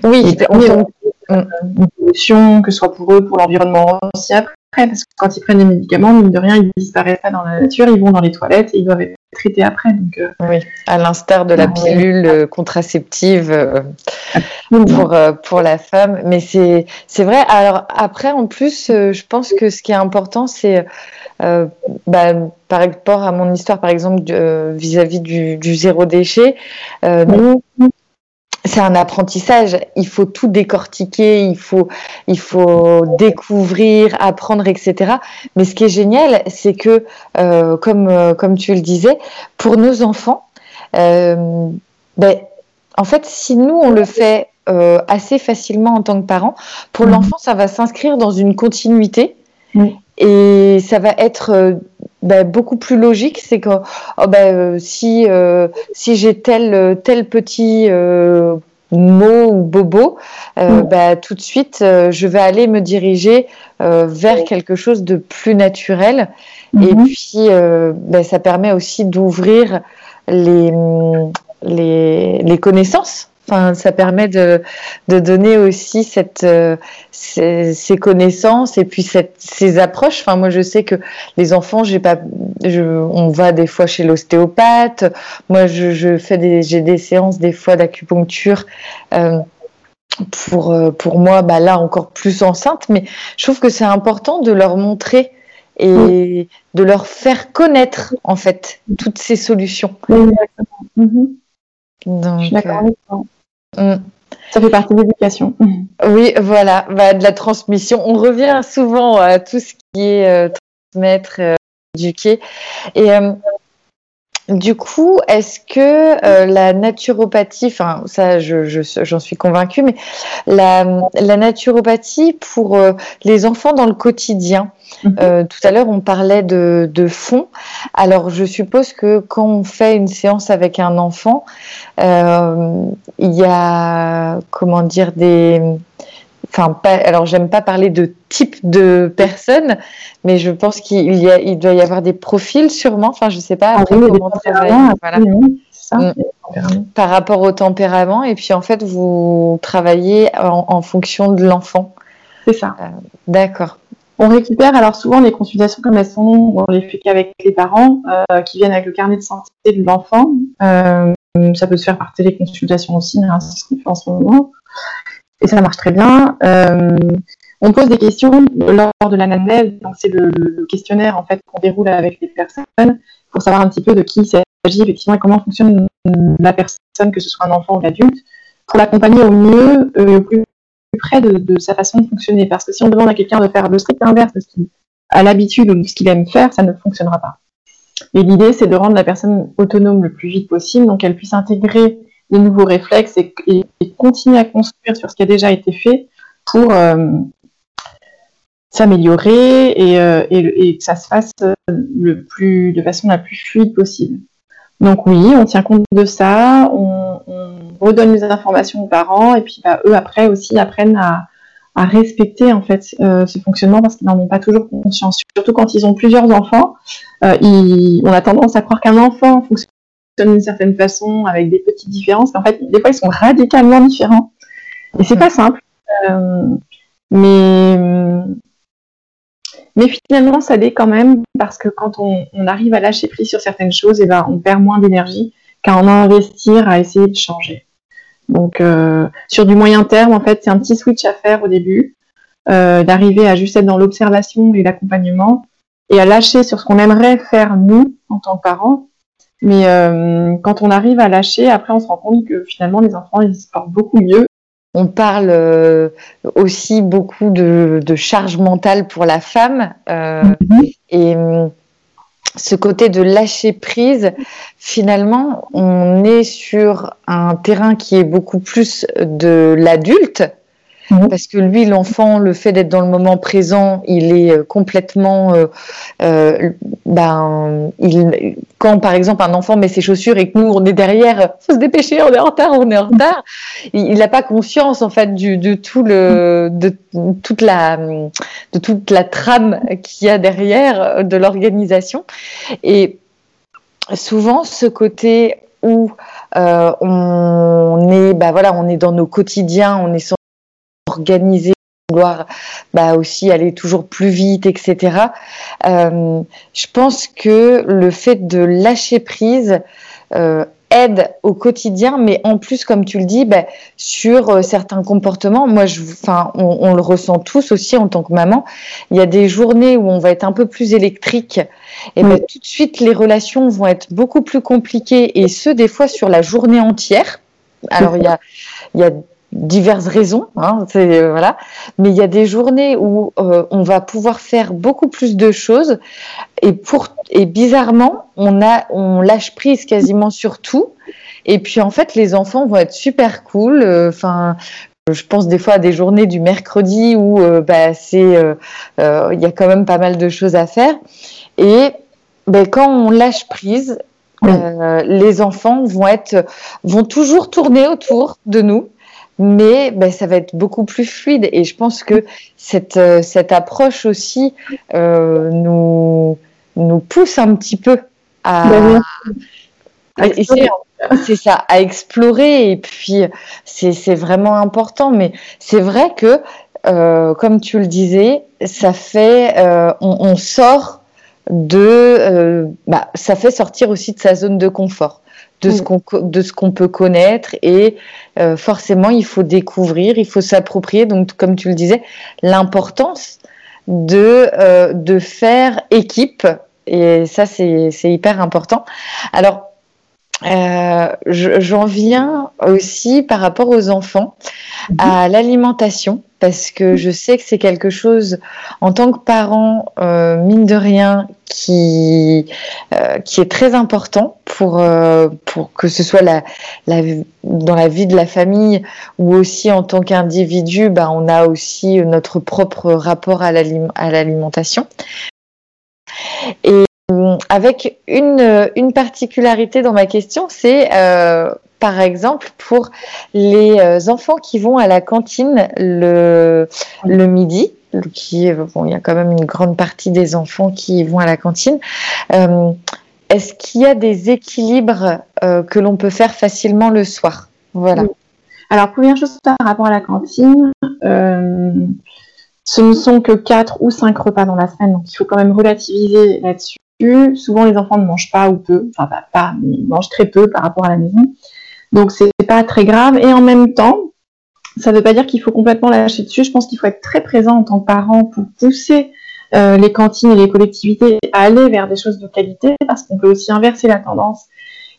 Oui, on, une solution, que ce soit pour eux, pour l'environnement aussi après, parce que quand ils prennent des médicaments, mine de rien, ils disparaissent pas dans la nature, ils vont dans les toilettes et ils doivent être traités après. Donc, euh, oui, à l'instar de la pilule euh, contraceptive euh, pour, pour la femme. Mais c'est, c'est vrai. Alors après, en plus, je pense que ce qui est important, c'est bah, par rapport à mon histoire, par exemple, vis-à-vis du, du, zéro déchet, nous, c'est un apprentissage. Il faut tout décortiquer, il faut, il faut découvrir, apprendre, etc. Mais ce qui est génial, c'est que, euh, comme, euh, comme tu le disais, pour nos enfants, euh, ben, en fait, si nous on le fait assez facilement en tant que parents, pour mhm. l'enfant, ça va s'inscrire dans une continuité. Et ça va être ben, beaucoup plus logique, c'est que oh, ben, si, euh, si j'ai tel, tel petit, euh, mot ou bobo, mm. bah, tout de suite, je vais aller me diriger vers quelque chose de plus naturel. Et mm-hmm. puis, bah, ça permet aussi d'ouvrir les, les, les connaissances Enfin, ça permet de, de donner aussi cette, euh, ces, ces, connaissances et puis cette, ces approches. Enfin, moi, je sais que les enfants, j'ai pas, je, on va des fois chez l'ostéopathe. Moi, je, je fais des, j'ai des séances des fois d'acupuncture. Euh, pour, euh, pour moi, bah là encore plus enceinte, mais je trouve que c'est important de leur montrer et de leur faire connaître en fait toutes ces solutions. Donc, d'accord Mm. Ça fait partie de l'éducation. Oui, voilà, bah, de la transmission. On revient souvent à tout ce qui est euh, transmettre, euh, éduquer. Et euh, du coup, est-ce que la naturopathie, enfin ça, j'en je, suis convaincue, mais la, la naturopathie pour les enfants dans le quotidien, Mhm. Euh, tout à l'heure, on parlait de, de fond. Alors, je suppose que quand on fait une séance avec un enfant, euh, il y a, comment dire, des... Enfin, pas, alors j'aime pas parler de type de personne, mais je pense qu'il y a, il doit y avoir des profils sûrement. Enfin, je sais pas ah après comment travailler. Voilà. Mm. Par rapport au tempérament, et puis en fait, vous travaillez en, en fonction de l'enfant. C'est ça. Euh, D'accord. On récupère alors souvent les consultations comme elles sont, on les fait qu'avec les parents euh, qui viennent avec le carnet de santé de l'enfant. Euh, ça peut se faire par téléconsultation aussi, hein, c'est ce qu'on fait en ce moment. Et ça marche très bien. Euh, on pose des questions lors de l'anamnèse, donc c'est le, questionnaire en fait qu'on déroule avec les personnes pour savoir un petit peu de qui il s'agit effectivement et comment fonctionne la personne, que ce soit un enfant ou un adulte, pour l'accompagner au mieux, au plus près de, sa façon de fonctionner. Parce que si on demande à quelqu'un de faire le strict inverse de ce qu'il a l'habitude ou de ce qu'il aime faire, ça ne fonctionnera pas. Et l'idée, c'est de rendre la personne autonome le plus vite possible, donc qu'elle puisse intégrer les nouveaux réflexes et, continuer à construire sur ce qui a déjà été fait pour euh, s'améliorer euh, et, que ça se fasse euh, le plus, de façon la plus fluide possible. Donc oui, on tient compte de ça, on, redonne les informations aux parents et puis bah, eux après aussi apprennent à, respecter en fait ce fonctionnement parce qu'ils n'en ont pas toujours conscience. Surtout quand ils ont plusieurs enfants, on a tendance à croire qu'un enfant fonctionne d'une certaine façon avec des petites différences, mais en fait des fois ils sont radicalement différents et c'est pas simple. Euh, mais mais finalement, ça l'est quand même parce que quand on, arrive à lâcher prise sur certaines choses, et eh ben, on perd moins d'énergie qu'à en investir à essayer de changer. Donc, euh, sur du moyen terme, en fait, c'est un petit switch à faire au début, euh, d'arriver à juste être dans l'observation et l'accompagnement et à lâcher sur ce qu'on aimerait faire nous en tant que parents. Mais euh, quand on arrive à lâcher, après, on se rend compte que finalement, les enfants, ils se portent beaucoup mieux on parle euh, aussi beaucoup de, charge mentale pour la femme euh, mhm. et ce côté de lâcher prise, finalement, on est sur un terrain qui est beaucoup plus de l'adulte Mhm. Parce que lui, l'enfant, le fait d'être dans le moment présent, il est euh, complètement. Euh, euh, ben, il, quand par exemple un enfant met ses chaussures et que nous on est derrière, faut se dépêcher, on est en retard, on est en retard. Il n'a pas conscience en fait du, de tout le, de toute la, de toute la trame qu'il y a derrière de l'organisation. Et souvent, ce côté où euh, on est, bah voilà, on est dans nos quotidiens, on est organiser vouloir bah, aussi aller toujours plus vite, etc. Euh, je pense que le fait de lâcher prise euh, aide au quotidien, mais en plus, comme tu le dis, bah, sur euh, certains comportements, moi, je, enfin, on, le ressent tous aussi en tant que maman. Il y a des journées où on va être un peu plus électrique, et bah, tout de suite, les relations vont être beaucoup plus compliquées, et ce, des fois, sur la journée entière. Alors, il y a, il y a diverses raisons, hein, euh, voilà. Mais il y a des journées où euh, on va pouvoir faire beaucoup plus de choses et pour et bizarrement on a on lâche prise quasiment sur tout. Et puis en fait les enfants vont être super cool. Euh, enfin. je pense des fois à des journées du mercredi où bah, c'est, il y a quand même pas mal de choses à faire. Et ben, quand on lâche prise, les enfants vont être, vont toujours tourner autour de nous mais ben, ça va être beaucoup plus fluide. Et je pense que cette, cette approche aussi nous, nous pousse un petit peu à, ben c'est ça, à explorer. Et puis, c'est vraiment important. Mais c'est vrai que, euh, comme tu le disais, ça fait, euh, on, sort de, euh, bah, ça fait sortir aussi de sa zone de confort. De ce qu'on de ce qu'on peut connaître et forcément il faut découvrir il faut s'approprier donc comme tu le disais l'importance de de faire équipe et ça c'est hyper important. Alors euh, j'en viens aussi par rapport aux enfants à mhm. l'alimentation parce que je sais que c'est quelque chose en tant que parent euh, mine de rien qui euh, qui est très important pour pour que ce soit la, la dans la vie de la famille ou aussi en tant qu'individu bah on a aussi notre propre rapport à l'alimentation. Et euh, avec une, une, particularité dans ma question, c'est euh, par exemple pour les euh, enfants qui vont à la cantine le, le midi, qui bon, il y a quand même une grande partie des enfants qui vont à la cantine. Est-ce qu'il y a des équilibres que l'on peut faire facilement le soir? Voilà. Alors première chose par rapport à la cantine, ce ne sont que 4 ou 5 repas dans la semaine, donc il faut quand même relativiser là-dessus. Souvent, les enfants ne mangent pas ou peu, enfin pas, pas, mais ils mangent très peu par rapport à la maison. Donc, c'est pas très grave. Et en même temps, ça ne veut pas dire qu'il faut complètement lâcher dessus. Je pense qu'il faut être très présent en tant que parent pour pousser euh, les cantines et les collectivités à aller vers des choses de qualité, parce qu'on peut aussi inverser la tendance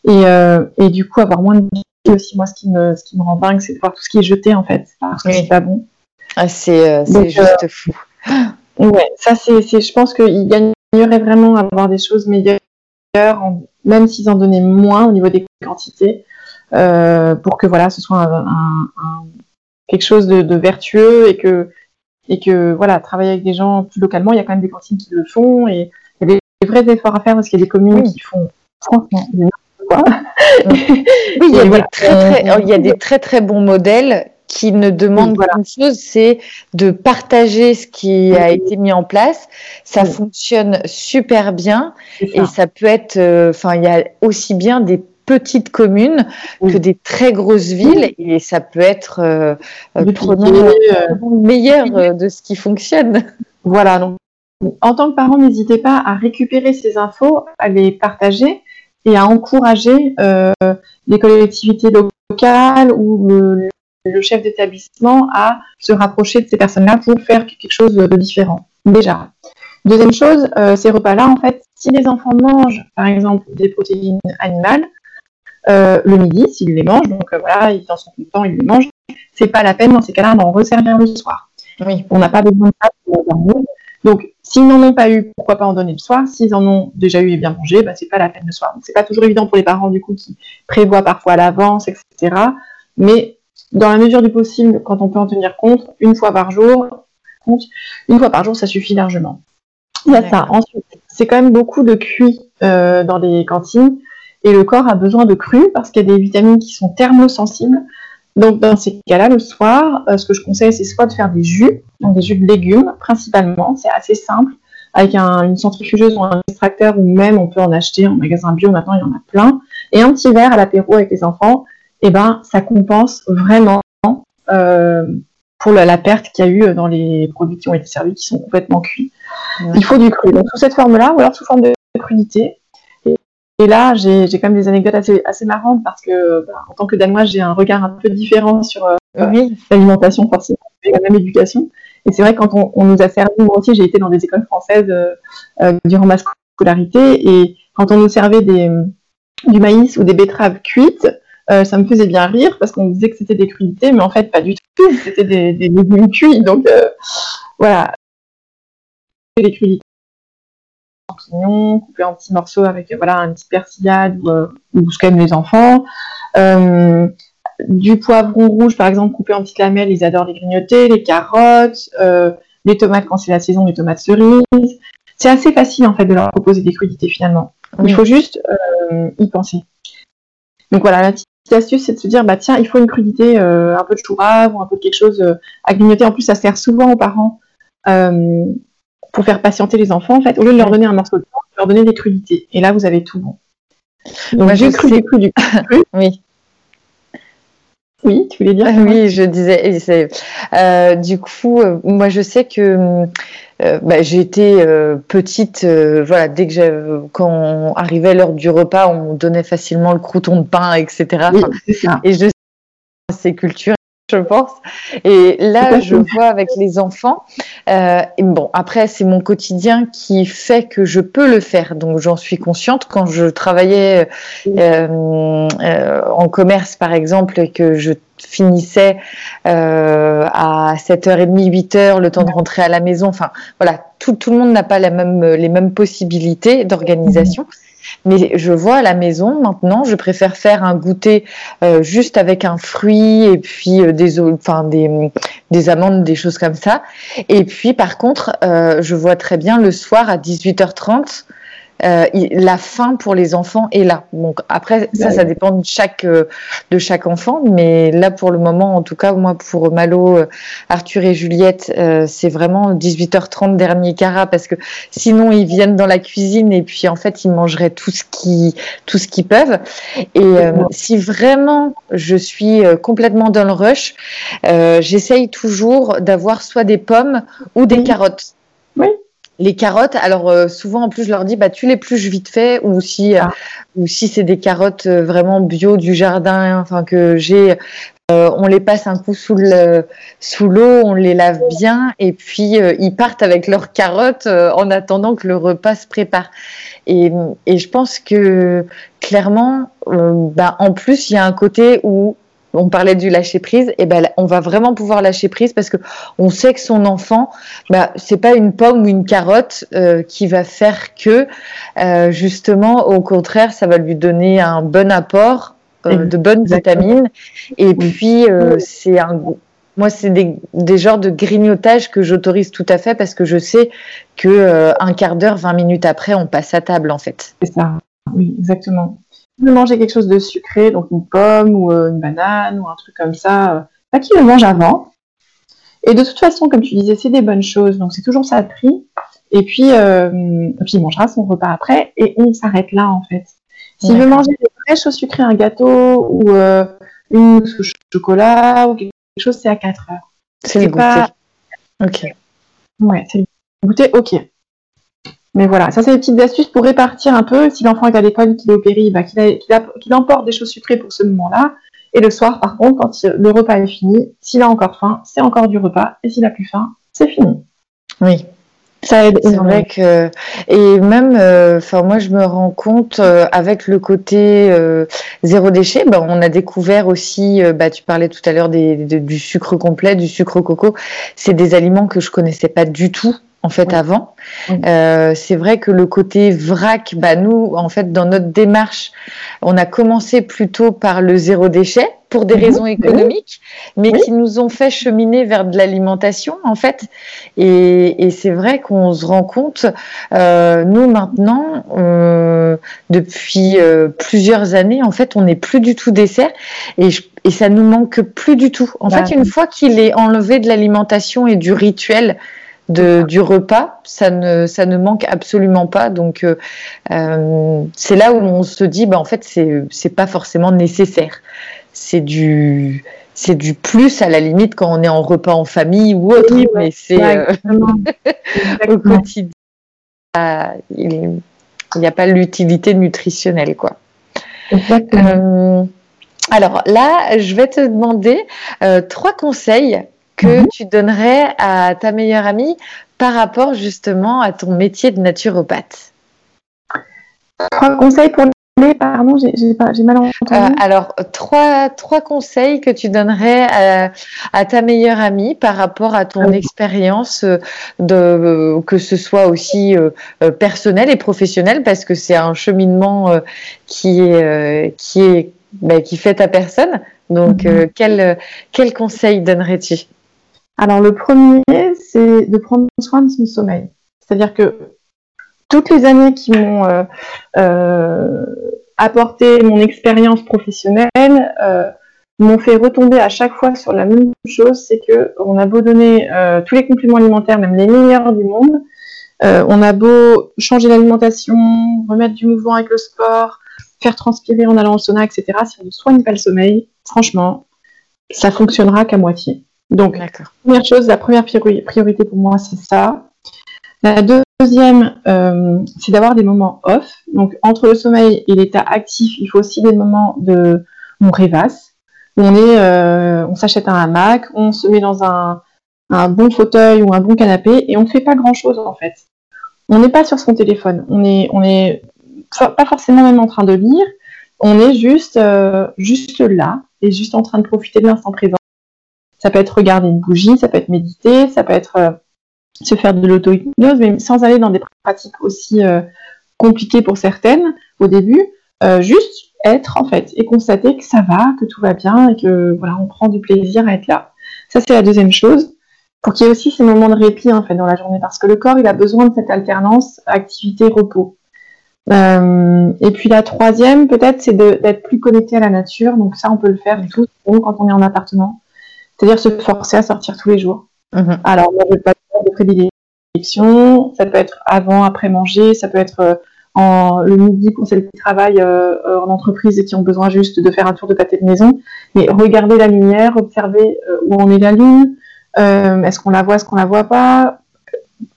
et, euh, et du coup avoir moins de aussi. Moi, ce qui me, ce qui me rend dingue, c'est de voir tout ce qui est jeté en fait, parce que c'est pas bon. Ah, c'est euh, juste fou. Ouais, ça c'est, je pense qu'il gagne aurait vraiment à avoir des choses meilleures, même s'ils en donnaient moins au niveau des quantités, pour que voilà, ce soit un, quelque chose de, vertueux et que et que voilà, travailler avec des gens plus localement, il y a quand même des cantines qui le font et il y a des, vrais efforts à faire parce qu'il y a des communes qui font franchement quoi. oui, il y, a des très, très, il y a des très très bons modèles qui ne demande qu'une chose, c'est de partager ce qui a été mis en place. Ça fonctionne super bien et ça peut être, euh, enfin, il y a aussi bien des petites communes que des très grosses villes et ça peut être euh, euh, le meilleur de ce qui fonctionne. Voilà, donc en tant que parent, n'hésitez pas à récupérer ces infos, à les partager et à encourager les collectivités locales ou le, le chef d'établissement à se rapprocher de ces personnes-là pour faire quelque chose de différent. Déjà. Deuxième chose, euh, ces repas-là, en fait, si les enfants mangent, par exemple, des protéines animales, euh, le midi, s'ils les mangent, donc euh, voilà, ils en sont contents, ils les mangent, c'est pas la peine dans ces cas-là d'en resservir le soir. Oui. On n'a pas besoin de ça pour dormir. Donc, s'ils n'en ont pas eu, pourquoi pas en donner le soir? S'ils en ont déjà eu et bien mangé, bah, c'est pas la peine le soir. Donc, c'est pas toujours évident pour les parents, du coup, qui prévoient parfois à l'avance, etc. Mais dans la mesure du possible, quand on peut en tenir compte, une fois par jour, une fois par jour, ça suffit largement. Il y a ça. Ensuite, c'est quand même beaucoup de cuit euh, dans les cantines et le corps a besoin de cru parce qu'il y a des vitamines qui sont thermosensibles. Donc dans ces cas-là, le soir, euh, ce que je conseille, c'est soit de faire des jus, donc des jus de légumes principalement, c'est assez simple, avec une centrifugeuse ou un extracteur, ou même on peut en acheter en magasin bio, maintenant il y en a plein, et un petit verre à l'apéro avec les enfants, eh ben, ça compense vraiment euh, pour la, perte qu'il y a eu dans les produits qui ont été servis, qui sont complètement cuits. Il faut du cru. Donc, sous cette forme-là, ou alors sous forme de crudité. Et, là, j'ai quand même des anecdotes assez, assez marrantes parce que, bah, en tant que Danois, j'ai un regard un peu différent sur euh, l'alimentation, forcément, et la même éducation. Et c'est vrai, quand on, nous a servi, moi aussi, j'ai été dans des écoles françaises euh, durant ma scolarité, et quand on nous servait des, du maïs ou des betteraves cuites, euh, ça me faisait bien rire parce qu'on disait que c'était des crudités, mais en fait pas du tout, c'était des, légumes cuits. Donc euh, voilà, des crudités, champignons coupés en petits morceaux avec voilà un petit persillade ou, euh, ou ce qu'aiment les enfants. du poivron rouge par exemple coupé en petites lamelles, ils adorent les grignoter, les carottes, les tomates quand c'est la saison, les tomates cerises. C'est assez facile en fait de leur proposer des crudités finalement. Il faut juste y penser. Donc voilà, la astuce, c'est de se dire, bah tiens, il faut une crudité, euh, un peu de choura ou un peu de quelque chose euh, à grignoter. En plus, ça sert souvent aux parents euh, pour faire patienter les enfants. En fait, au lieu de leur donner un morceau de pain, leur donner des crudités. Et là, vous avez tout bon. Donc, j'ai cru, du cru, du cru. oui. Oui, tu voulais dire Oui, je disais. Euh, du coup, euh, moi, je sais que euh, bah, j'ai été petite. voilà, dès que quand arrivait l'heure du repas, on donnait facilement le crouton de pain, etc. et je ces cultures je pense. Et là, je vois avec les enfants. Euh, bon, après, c'est mon quotidien qui fait que je peux le faire. Donc, j'en suis consciente. Quand je travaillais euh, euh, en commerce, par exemple, et que je finissais euh, à 7h30, 8h, le temps de rentrer à la maison. Enfin, voilà, tout, tout le monde n'a pas la même, les mêmes possibilités d'organisation. Mais je vois à la maison maintenant, je préfère faire un goûter euh, juste avec un fruit et puis euh, des, enfin des, des amandes, des choses comme ça. Et puis par contre, euh, je vois très bien le soir à 18h30 euh, la faim pour les enfants est là. Donc après, ça, ça dépend de chaque euh, de chaque enfant, mais là pour le moment, en tout cas, moi pour Malo, euh, Arthur et Juliette, c'est vraiment 18h30 dernier carat parce que sinon ils viennent dans la cuisine et puis en fait ils mangeraient tout ce qui tout ce qu'ils peuvent. Et si vraiment je suis complètement dans le rush, j'essaye toujours d'avoir soit des pommes ou des carottes. Les carottes, alors euh, souvent en plus je leur dis bah tu l'épluches vite fait ou si euh, ah. ou si c'est des carottes euh, vraiment bio du jardin, enfin que j'ai, on les passe un coup sous le sous l'eau, on les lave bien et puis ils partent avec leurs carottes en attendant que le repas se prépare. Et, et je pense que clairement, bah en plus il y a un côté où on parlait du lâcher prise, et ben on va vraiment pouvoir lâcher prise parce que on sait que son enfant, bah c'est pas une pomme ou une carotte euh, qui va faire que euh, justement, au contraire, ça va lui donner un bon apport euh, de bonnes vitamines. Et puis c'est un moi, c'est des, des, genres de grignotage que j'autorise tout à fait parce que je sais que un quart d'heure, 20 minutes après, on passe à table en fait. C'est ça, oui, exactement veut manger quelque chose de sucré, donc une pomme ou euh, une banane ou un truc comme ça, euh, pas qu'il le mange avant. Et de toute façon, comme tu disais, c'est des bonnes choses, donc c'est toujours ça de prix. Et puis, euh, puis il mangera son repas après et on s'arrête là en fait. S'il veut manger des vraies choses sucrées, un gâteau ou une mousse au chocolat ou quelque chose, c'est à 4 heures. C'est le goûter. Ok. Ouais, c'est le goûter, ok. Mais voilà, ça c'est des petites astuces pour répartir un peu. Si l'enfant est à l'école, qu'il est au péri, bah, qu'il emporte des choses sucrées pour ce moment-là. Et le soir, par contre, quand le repas est fini, s'il a encore faim, c'est encore du repas. Et s'il a plus faim, c'est fini. Oui. Ça aide. C'est vrai que et même, euh, moi je me rends compte euh, avec le côté euh, zéro déchet, bah, on a découvert aussi, bah, tu parlais tout à l'heure du sucre complet, du sucre coco, c'est des aliments que je connaissais pas du tout en fait avant. Euh, c'est vrai que le côté vrac, bah nous en fait dans notre démarche, on a commencé plutôt par le zéro déchet pour des mhm. raisons économiques, mais qui nous ont fait cheminer vers de l'alimentation en fait. Et, c'est vrai qu'on se rend compte, euh, nous maintenant, depuis euh, plusieurs années, en fait, on n'est plus du tout dessert et, et ça nous manque plus du tout. En fait, une fois qu'il est enlevé de l'alimentation et du rituel de, du repas, ça ne, ça ne manque absolument pas. Donc, euh, euh, c'est là où on se dit, bah, en fait, c'est, c'est pas forcément nécessaire. C'est du, c'est du plus à la limite quand on est en repas en famille ou autre, mais c'est euh, au quotidien. il n'y a pas l'utilité nutritionnelle, quoi. alors là, je vais te demander trois conseils que mhm. tu donnerais à ta meilleure amie par rapport justement à ton métier de naturopathe Trois conseils pour les, pardon, j'ai mal entendu. Euh, alors, trois, trois conseils que tu donnerais à, ta meilleure amie par rapport à ton expérience, euh, de, que ce soit aussi euh, personnel et professionnel, parce que c'est un cheminement qui est, qui est bah, qui fait ta personne. Donc, mhm. quel, quel conseil donnerais-tu? Alors le premier, c'est de prendre soin de son sommeil. C'est-à-dire que toutes les années qui m'ont euh, euh, apporté mon expérience professionnelle, euh, m'ont fait retomber à chaque fois sur la même chose, c'est que on a beau donner tous les compléments alimentaires, même les meilleurs du monde, on a beau changer l'alimentation, remettre du mouvement avec le sport, faire transpirer en allant au sauna, etc. Si on ne soigne pas le sommeil, franchement, ça fonctionnera qu'à moitié. Donc, première chose, la première priorité pour moi, c'est ça. La deuxième, euh, c'est d'avoir des moments off. Donc, entre le sommeil et l'état actif, il faut aussi des moments de on rêvasse, on est, euh, on s'achète un hamac, on se met dans un, un, bon fauteuil ou un bon canapé et on ne fait pas grand chose en fait. On n'est pas sur son téléphone, on est, on est pas forcément même en train de lire, on est juste, euh, juste là et juste en train de profiter de l'instant présent. Ça peut être regarder une bougie, ça peut être méditer, ça peut être euh, se faire de l'auto-hypnose, mais sans aller dans des pratiques aussi euh, compliquées pour certaines au début, juste être en fait et constater que ça va, que tout va bien et que voilà, on prend du plaisir à être là. Ça c'est la deuxième chose. Pour qu'il y ait aussi ces moments de répit en fait dans la journée, parce que le corps il a besoin de cette alternance activité-repos. Euh, et puis la troisième, peut-être, c'est d'être plus connecté à la nature. Donc ça, on peut le faire tous quand on est en appartement. C'est-à-dire se forcer à sortir tous les jours. Mhm. Alors, moi, je pas de prédilection. Ça peut être avant, après manger. Ça peut être euh, en, le midi pour celles qui travaillent euh, en entreprise et qui ont besoin juste de faire un tour de pâté de maison. Mais regarder la lumière, observer où on est la lune. est-ce qu'on la voit, est-ce qu'on la voit pas?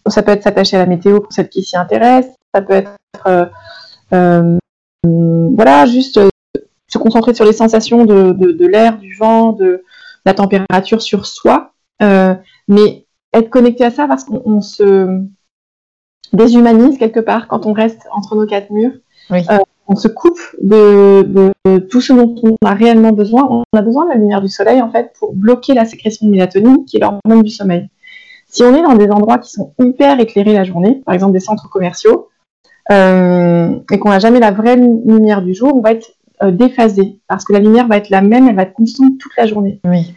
Ça peut être s'attacher à la météo pour celles qui s'y intéressent ça peut être euh, euh, voilà, juste euh, se concentrer sur les sensations de, l'air, du vent, de la température sur soi, mais être connecté à ça parce qu'on se déshumanise quelque part quand on reste entre nos quatre murs. on se coupe de, tout ce dont on a réellement besoin. On a besoin de la lumière du soleil en fait pour bloquer la sécrétion de mélatonine qui est l'hormone du sommeil. Si on est dans des endroits qui sont hyper éclairés la journée, par exemple des centres commerciaux, euh, et qu'on n'a jamais la vraie lumière du jour, on va être euh, déphasé parce que la lumière va être la même, elle va être constante toute la journée. Oui.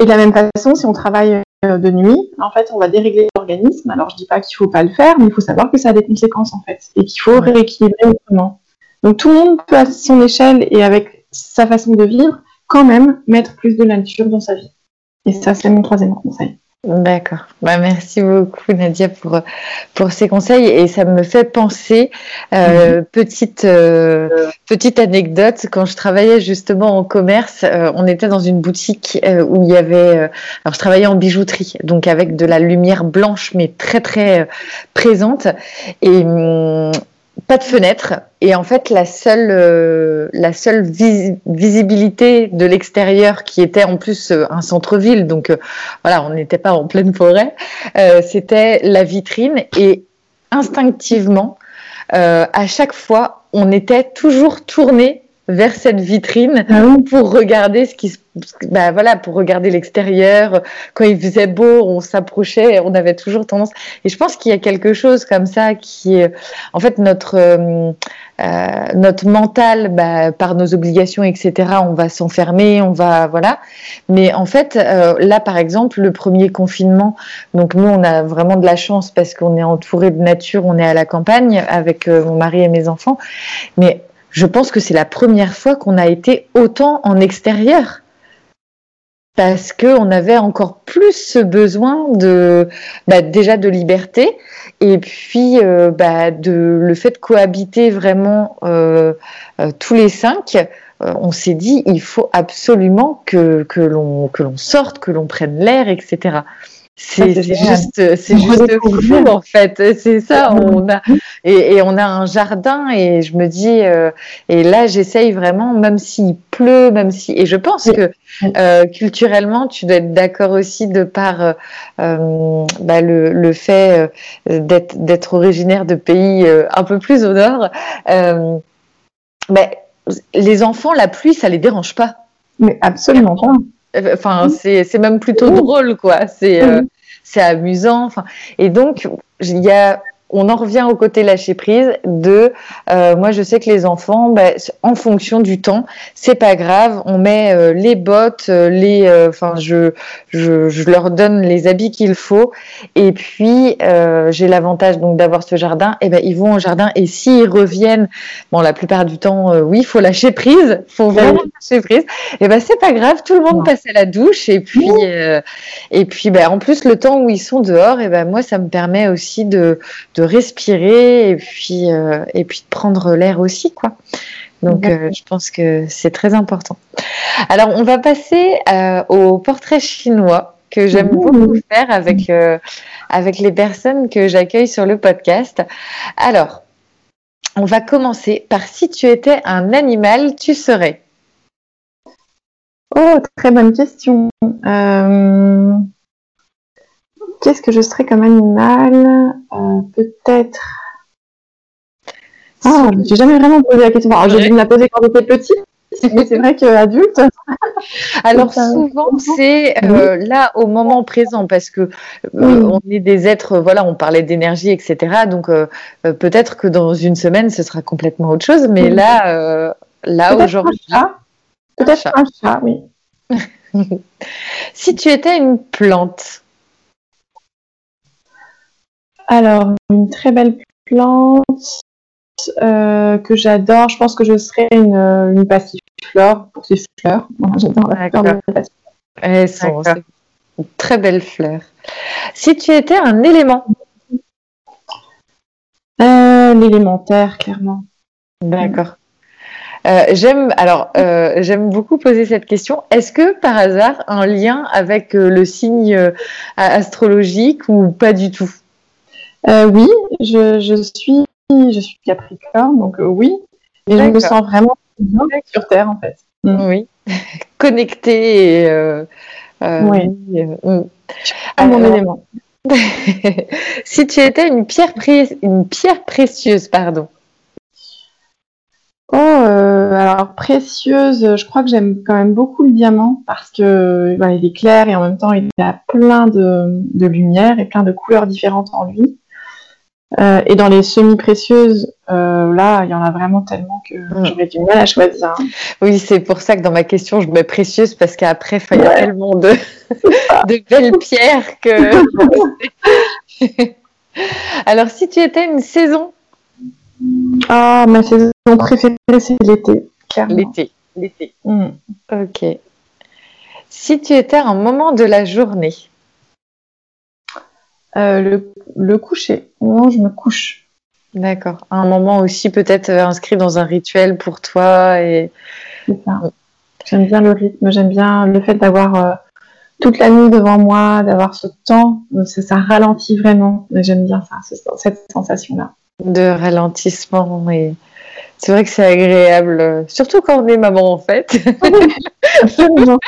Et de la même façon, si on travaille euh, de nuit, en fait, on va dérégler l'organisme. Alors, je dis pas qu'il faut pas le faire, mais il faut savoir que ça a des conséquences en fait et qu'il faut rééquilibrer autrement. Donc, tout le monde peut à son échelle et avec sa façon de vivre, quand même mettre plus de nature dans sa vie. Et ça, c'est mon troisième conseil. D'accord. Bah, merci beaucoup Nadia pour pour ces conseils et ça me fait penser euh, mhm. petite euh, petite anecdote quand je travaillais justement en commerce, euh, on était dans une boutique où il y avait alors je travaillais en bijouterie donc avec de la lumière blanche mais très très présente et hum, pas de fenêtre. Et en fait la seule euh, la seule visibilité de l'extérieur qui était en plus euh, un centre-ville donc euh, voilà on n'était pas en pleine forêt c'était la vitrine. Et instinctivement à chaque fois on était toujours tourné vers cette vitrine ah pour regarder ce qui se bah voilà pour regarder l'extérieur quand il faisait beau on s'approchait on avait toujours tendance. Et je pense qu'il y a quelque chose comme ça qui est en fait notre euh, euh, notre mental bah, par nos obligations etc on va s'enfermer on va voilà. Mais en fait euh, là par exemple le premier confinement donc nous on a vraiment de la chance parce qu'on est entouré de nature on est à la campagne avec mon mari et mes enfants. Mais je pense que c'est la première fois qu'on a été autant en extérieur. Parce qu'on avait encore plus ce besoin de bah, déjà de liberté et puis euh, bah, de le fait de cohabiter vraiment euh, euh, tous les cinq on s'est dit il faut absolument que, que l'on que l'on sorte que l'on prenne l'air etc c'est juste, c'est juste fou en fait. C'est ça. On a et, et, on a un jardin et je me dis euh, et là j'essaye vraiment, même s'il pleut, même si et je pense que euh, culturellement tu dois être d'accord aussi de par euh, bah, le, le, fait d'être d'être originaire de pays un peu plus au nord. Bah, les enfants, la pluie, ça les dérange pas. Mais absolument pas. Enfin, c'est, c'est même plutôt drôle, quoi. C'est, euh, c'est amusant. Enfin, et donc, il y a, on en revient au côté lâcher prise de euh, moi je sais que les enfants bah, en fonction du temps c'est pas grave on met euh, les bottes euh, les enfin je, je, je leur donne les habits qu'il faut. Et puis j'ai l'avantage donc d'avoir ce jardin. Et ben ils vont au jardin. Et s'ils reviennent bon la plupart du temps oui il faut lâcher prise faut vraiment lâcher prise. Et ben c'est pas grave tout le monde passe à la douche. Et puis et puis ben en plus le temps où ils sont dehors et ben moi ça me permet aussi de, de respirer et puis, euh, et puis de prendre l'air aussi, quoi. Donc, euh, je pense que c'est très important. Alors, on va passer euh, au portrait chinois que j'aime beaucoup faire avec, avec les personnes que j'accueille sur le podcast. Alors, on va commencer par si tu étais un animal, tu serais? Oh, très bonne question. Qu'est-ce que je serais comme animal Peut-être? Ah, j'ai jamais vraiment posé la question. j'ai dû me la poser quand j'étais petite, mais c'est vrai qu'adulte. Alors souvent c'est euh, là au moment présent parce que euh, on est des êtres, voilà, on parlait d'énergie, etc. Donc euh, peut-être que dans une semaine ce sera complètement autre chose, mais là, là aujourd'hui, peut-être un chat, oui. si tu étais une plante. Alors une très belle plante. Euh, que j'adore. Je pense que je serais une, euh, une passiflore pour ces fleurs. j'adore la fleur Elles sont très belles fleurs. Si tu étais un élément euh, L'élémentaire, clairement. D'accord. j'aime alors j'aime beaucoup poser cette question. Est-ce que par hasard un lien avec le signe astrologique ou pas du tout? Oui, je, je, suis je suis Capricorne, donc euh, oui. Et je me sens vraiment bien sur Terre, en fait. Mm. Oui. Connectée et. Euh, euh, oui. Mm. À mon élément. si tu étais une pierre, une pierre précieuse, pardon. Oh, alors précieuse, je crois que j'aime quand même beaucoup le diamant parce que il est clair et en même temps il a plein de, de lumière et plein de couleurs différentes en lui. Euh, et dans les semi-précieuses, euh, là, il y en a vraiment tellement que mm. j'aurais du mal à choisir. Oui, c'est pour ça que dans ma question, je mets précieuse parce qu'après, il y a tellement de, de belles pierres que. Alors, si tu étais une saison Ah, ma saison préférée, c'est l'été, L'été, l'été. Mm. Ok. Si tu étais un moment de la journée euh, le, coucher. Non, je me couche. D'accord. Un moment aussi peut-être euh, inscrit dans un rituel pour toi et. J'aime bien le rythme, j'aime bien le fait d'avoir euh, toute la nuit devant moi, d'avoir ce temps. Ça, ça ralentit vraiment. J'aime bien ça, cette sensation-là. De ralentissement et. C'est vrai que c'est agréable, surtout quand on est maman en fait. Absolument.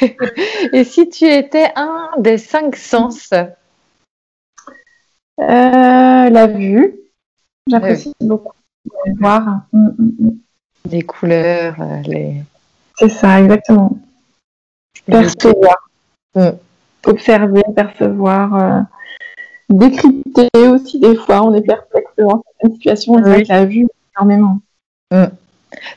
Et si tu étais un des cinq sens, la vue. J'apprécie beaucoup voir. Mm, mm, mm. Les couleurs, euh, les. C'est ça, exactement. Percevoir. Observer, percevoir. Euh, décrypter aussi des fois. On est perplexe devant certaines situations. Oui. la vue énormément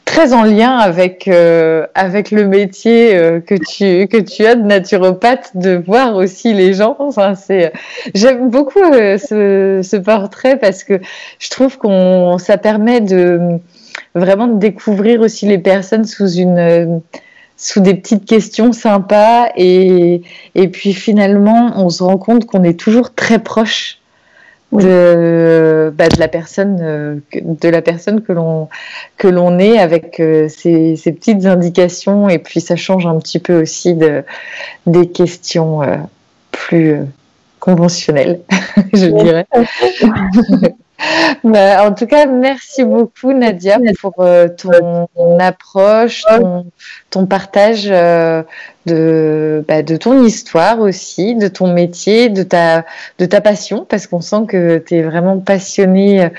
très en lien avec euh, avec le métier euh, que tu que tu as de naturopathe de voir aussi les gens. C'est j'aime beaucoup euh, ce, ce, portrait parce que je trouve qu'on ça permet de vraiment de découvrir aussi les personnes sous une sous des petites questions sympas et et puis finalement on se rend compte qu'on est toujours très proche de, bah, de la personne euh, de la personne que l'on que l'on est avec euh, ces, ces, petites indications. Et puis ça change un petit peu aussi de des questions euh, plus conventionnelles je dirais Bah, en tout cas, merci beaucoup Nadia pour euh, ton, approche, ton, partage euh, de, bah, de ton histoire aussi, de ton métier, de ta, de ta passion, parce qu'on sent que tu es vraiment passionné euh,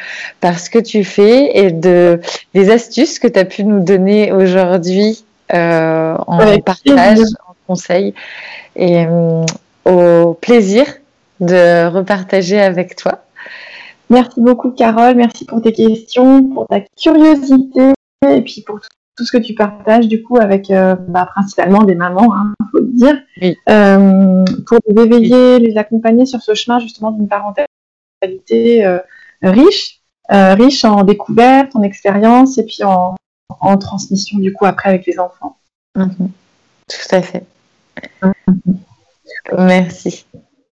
par ce que tu fais et de, des astuces que tu as pu nous donner aujourd'hui en partage, en conseil. Et au plaisir de repartager avec toi. Merci beaucoup, Carole. Merci pour tes questions, pour ta curiosité et puis pour tout ce que tu partages du coup avec euh, bah, principalement des mamans, il hein, faut le dire, euh, pour les éveiller, les accompagner sur ce chemin justement d'une parentalité euh, riche, riche en découvertes, en expériences et puis en, transmission du coup après avec les enfants. Mhm. Tout à fait. Mhm. Merci.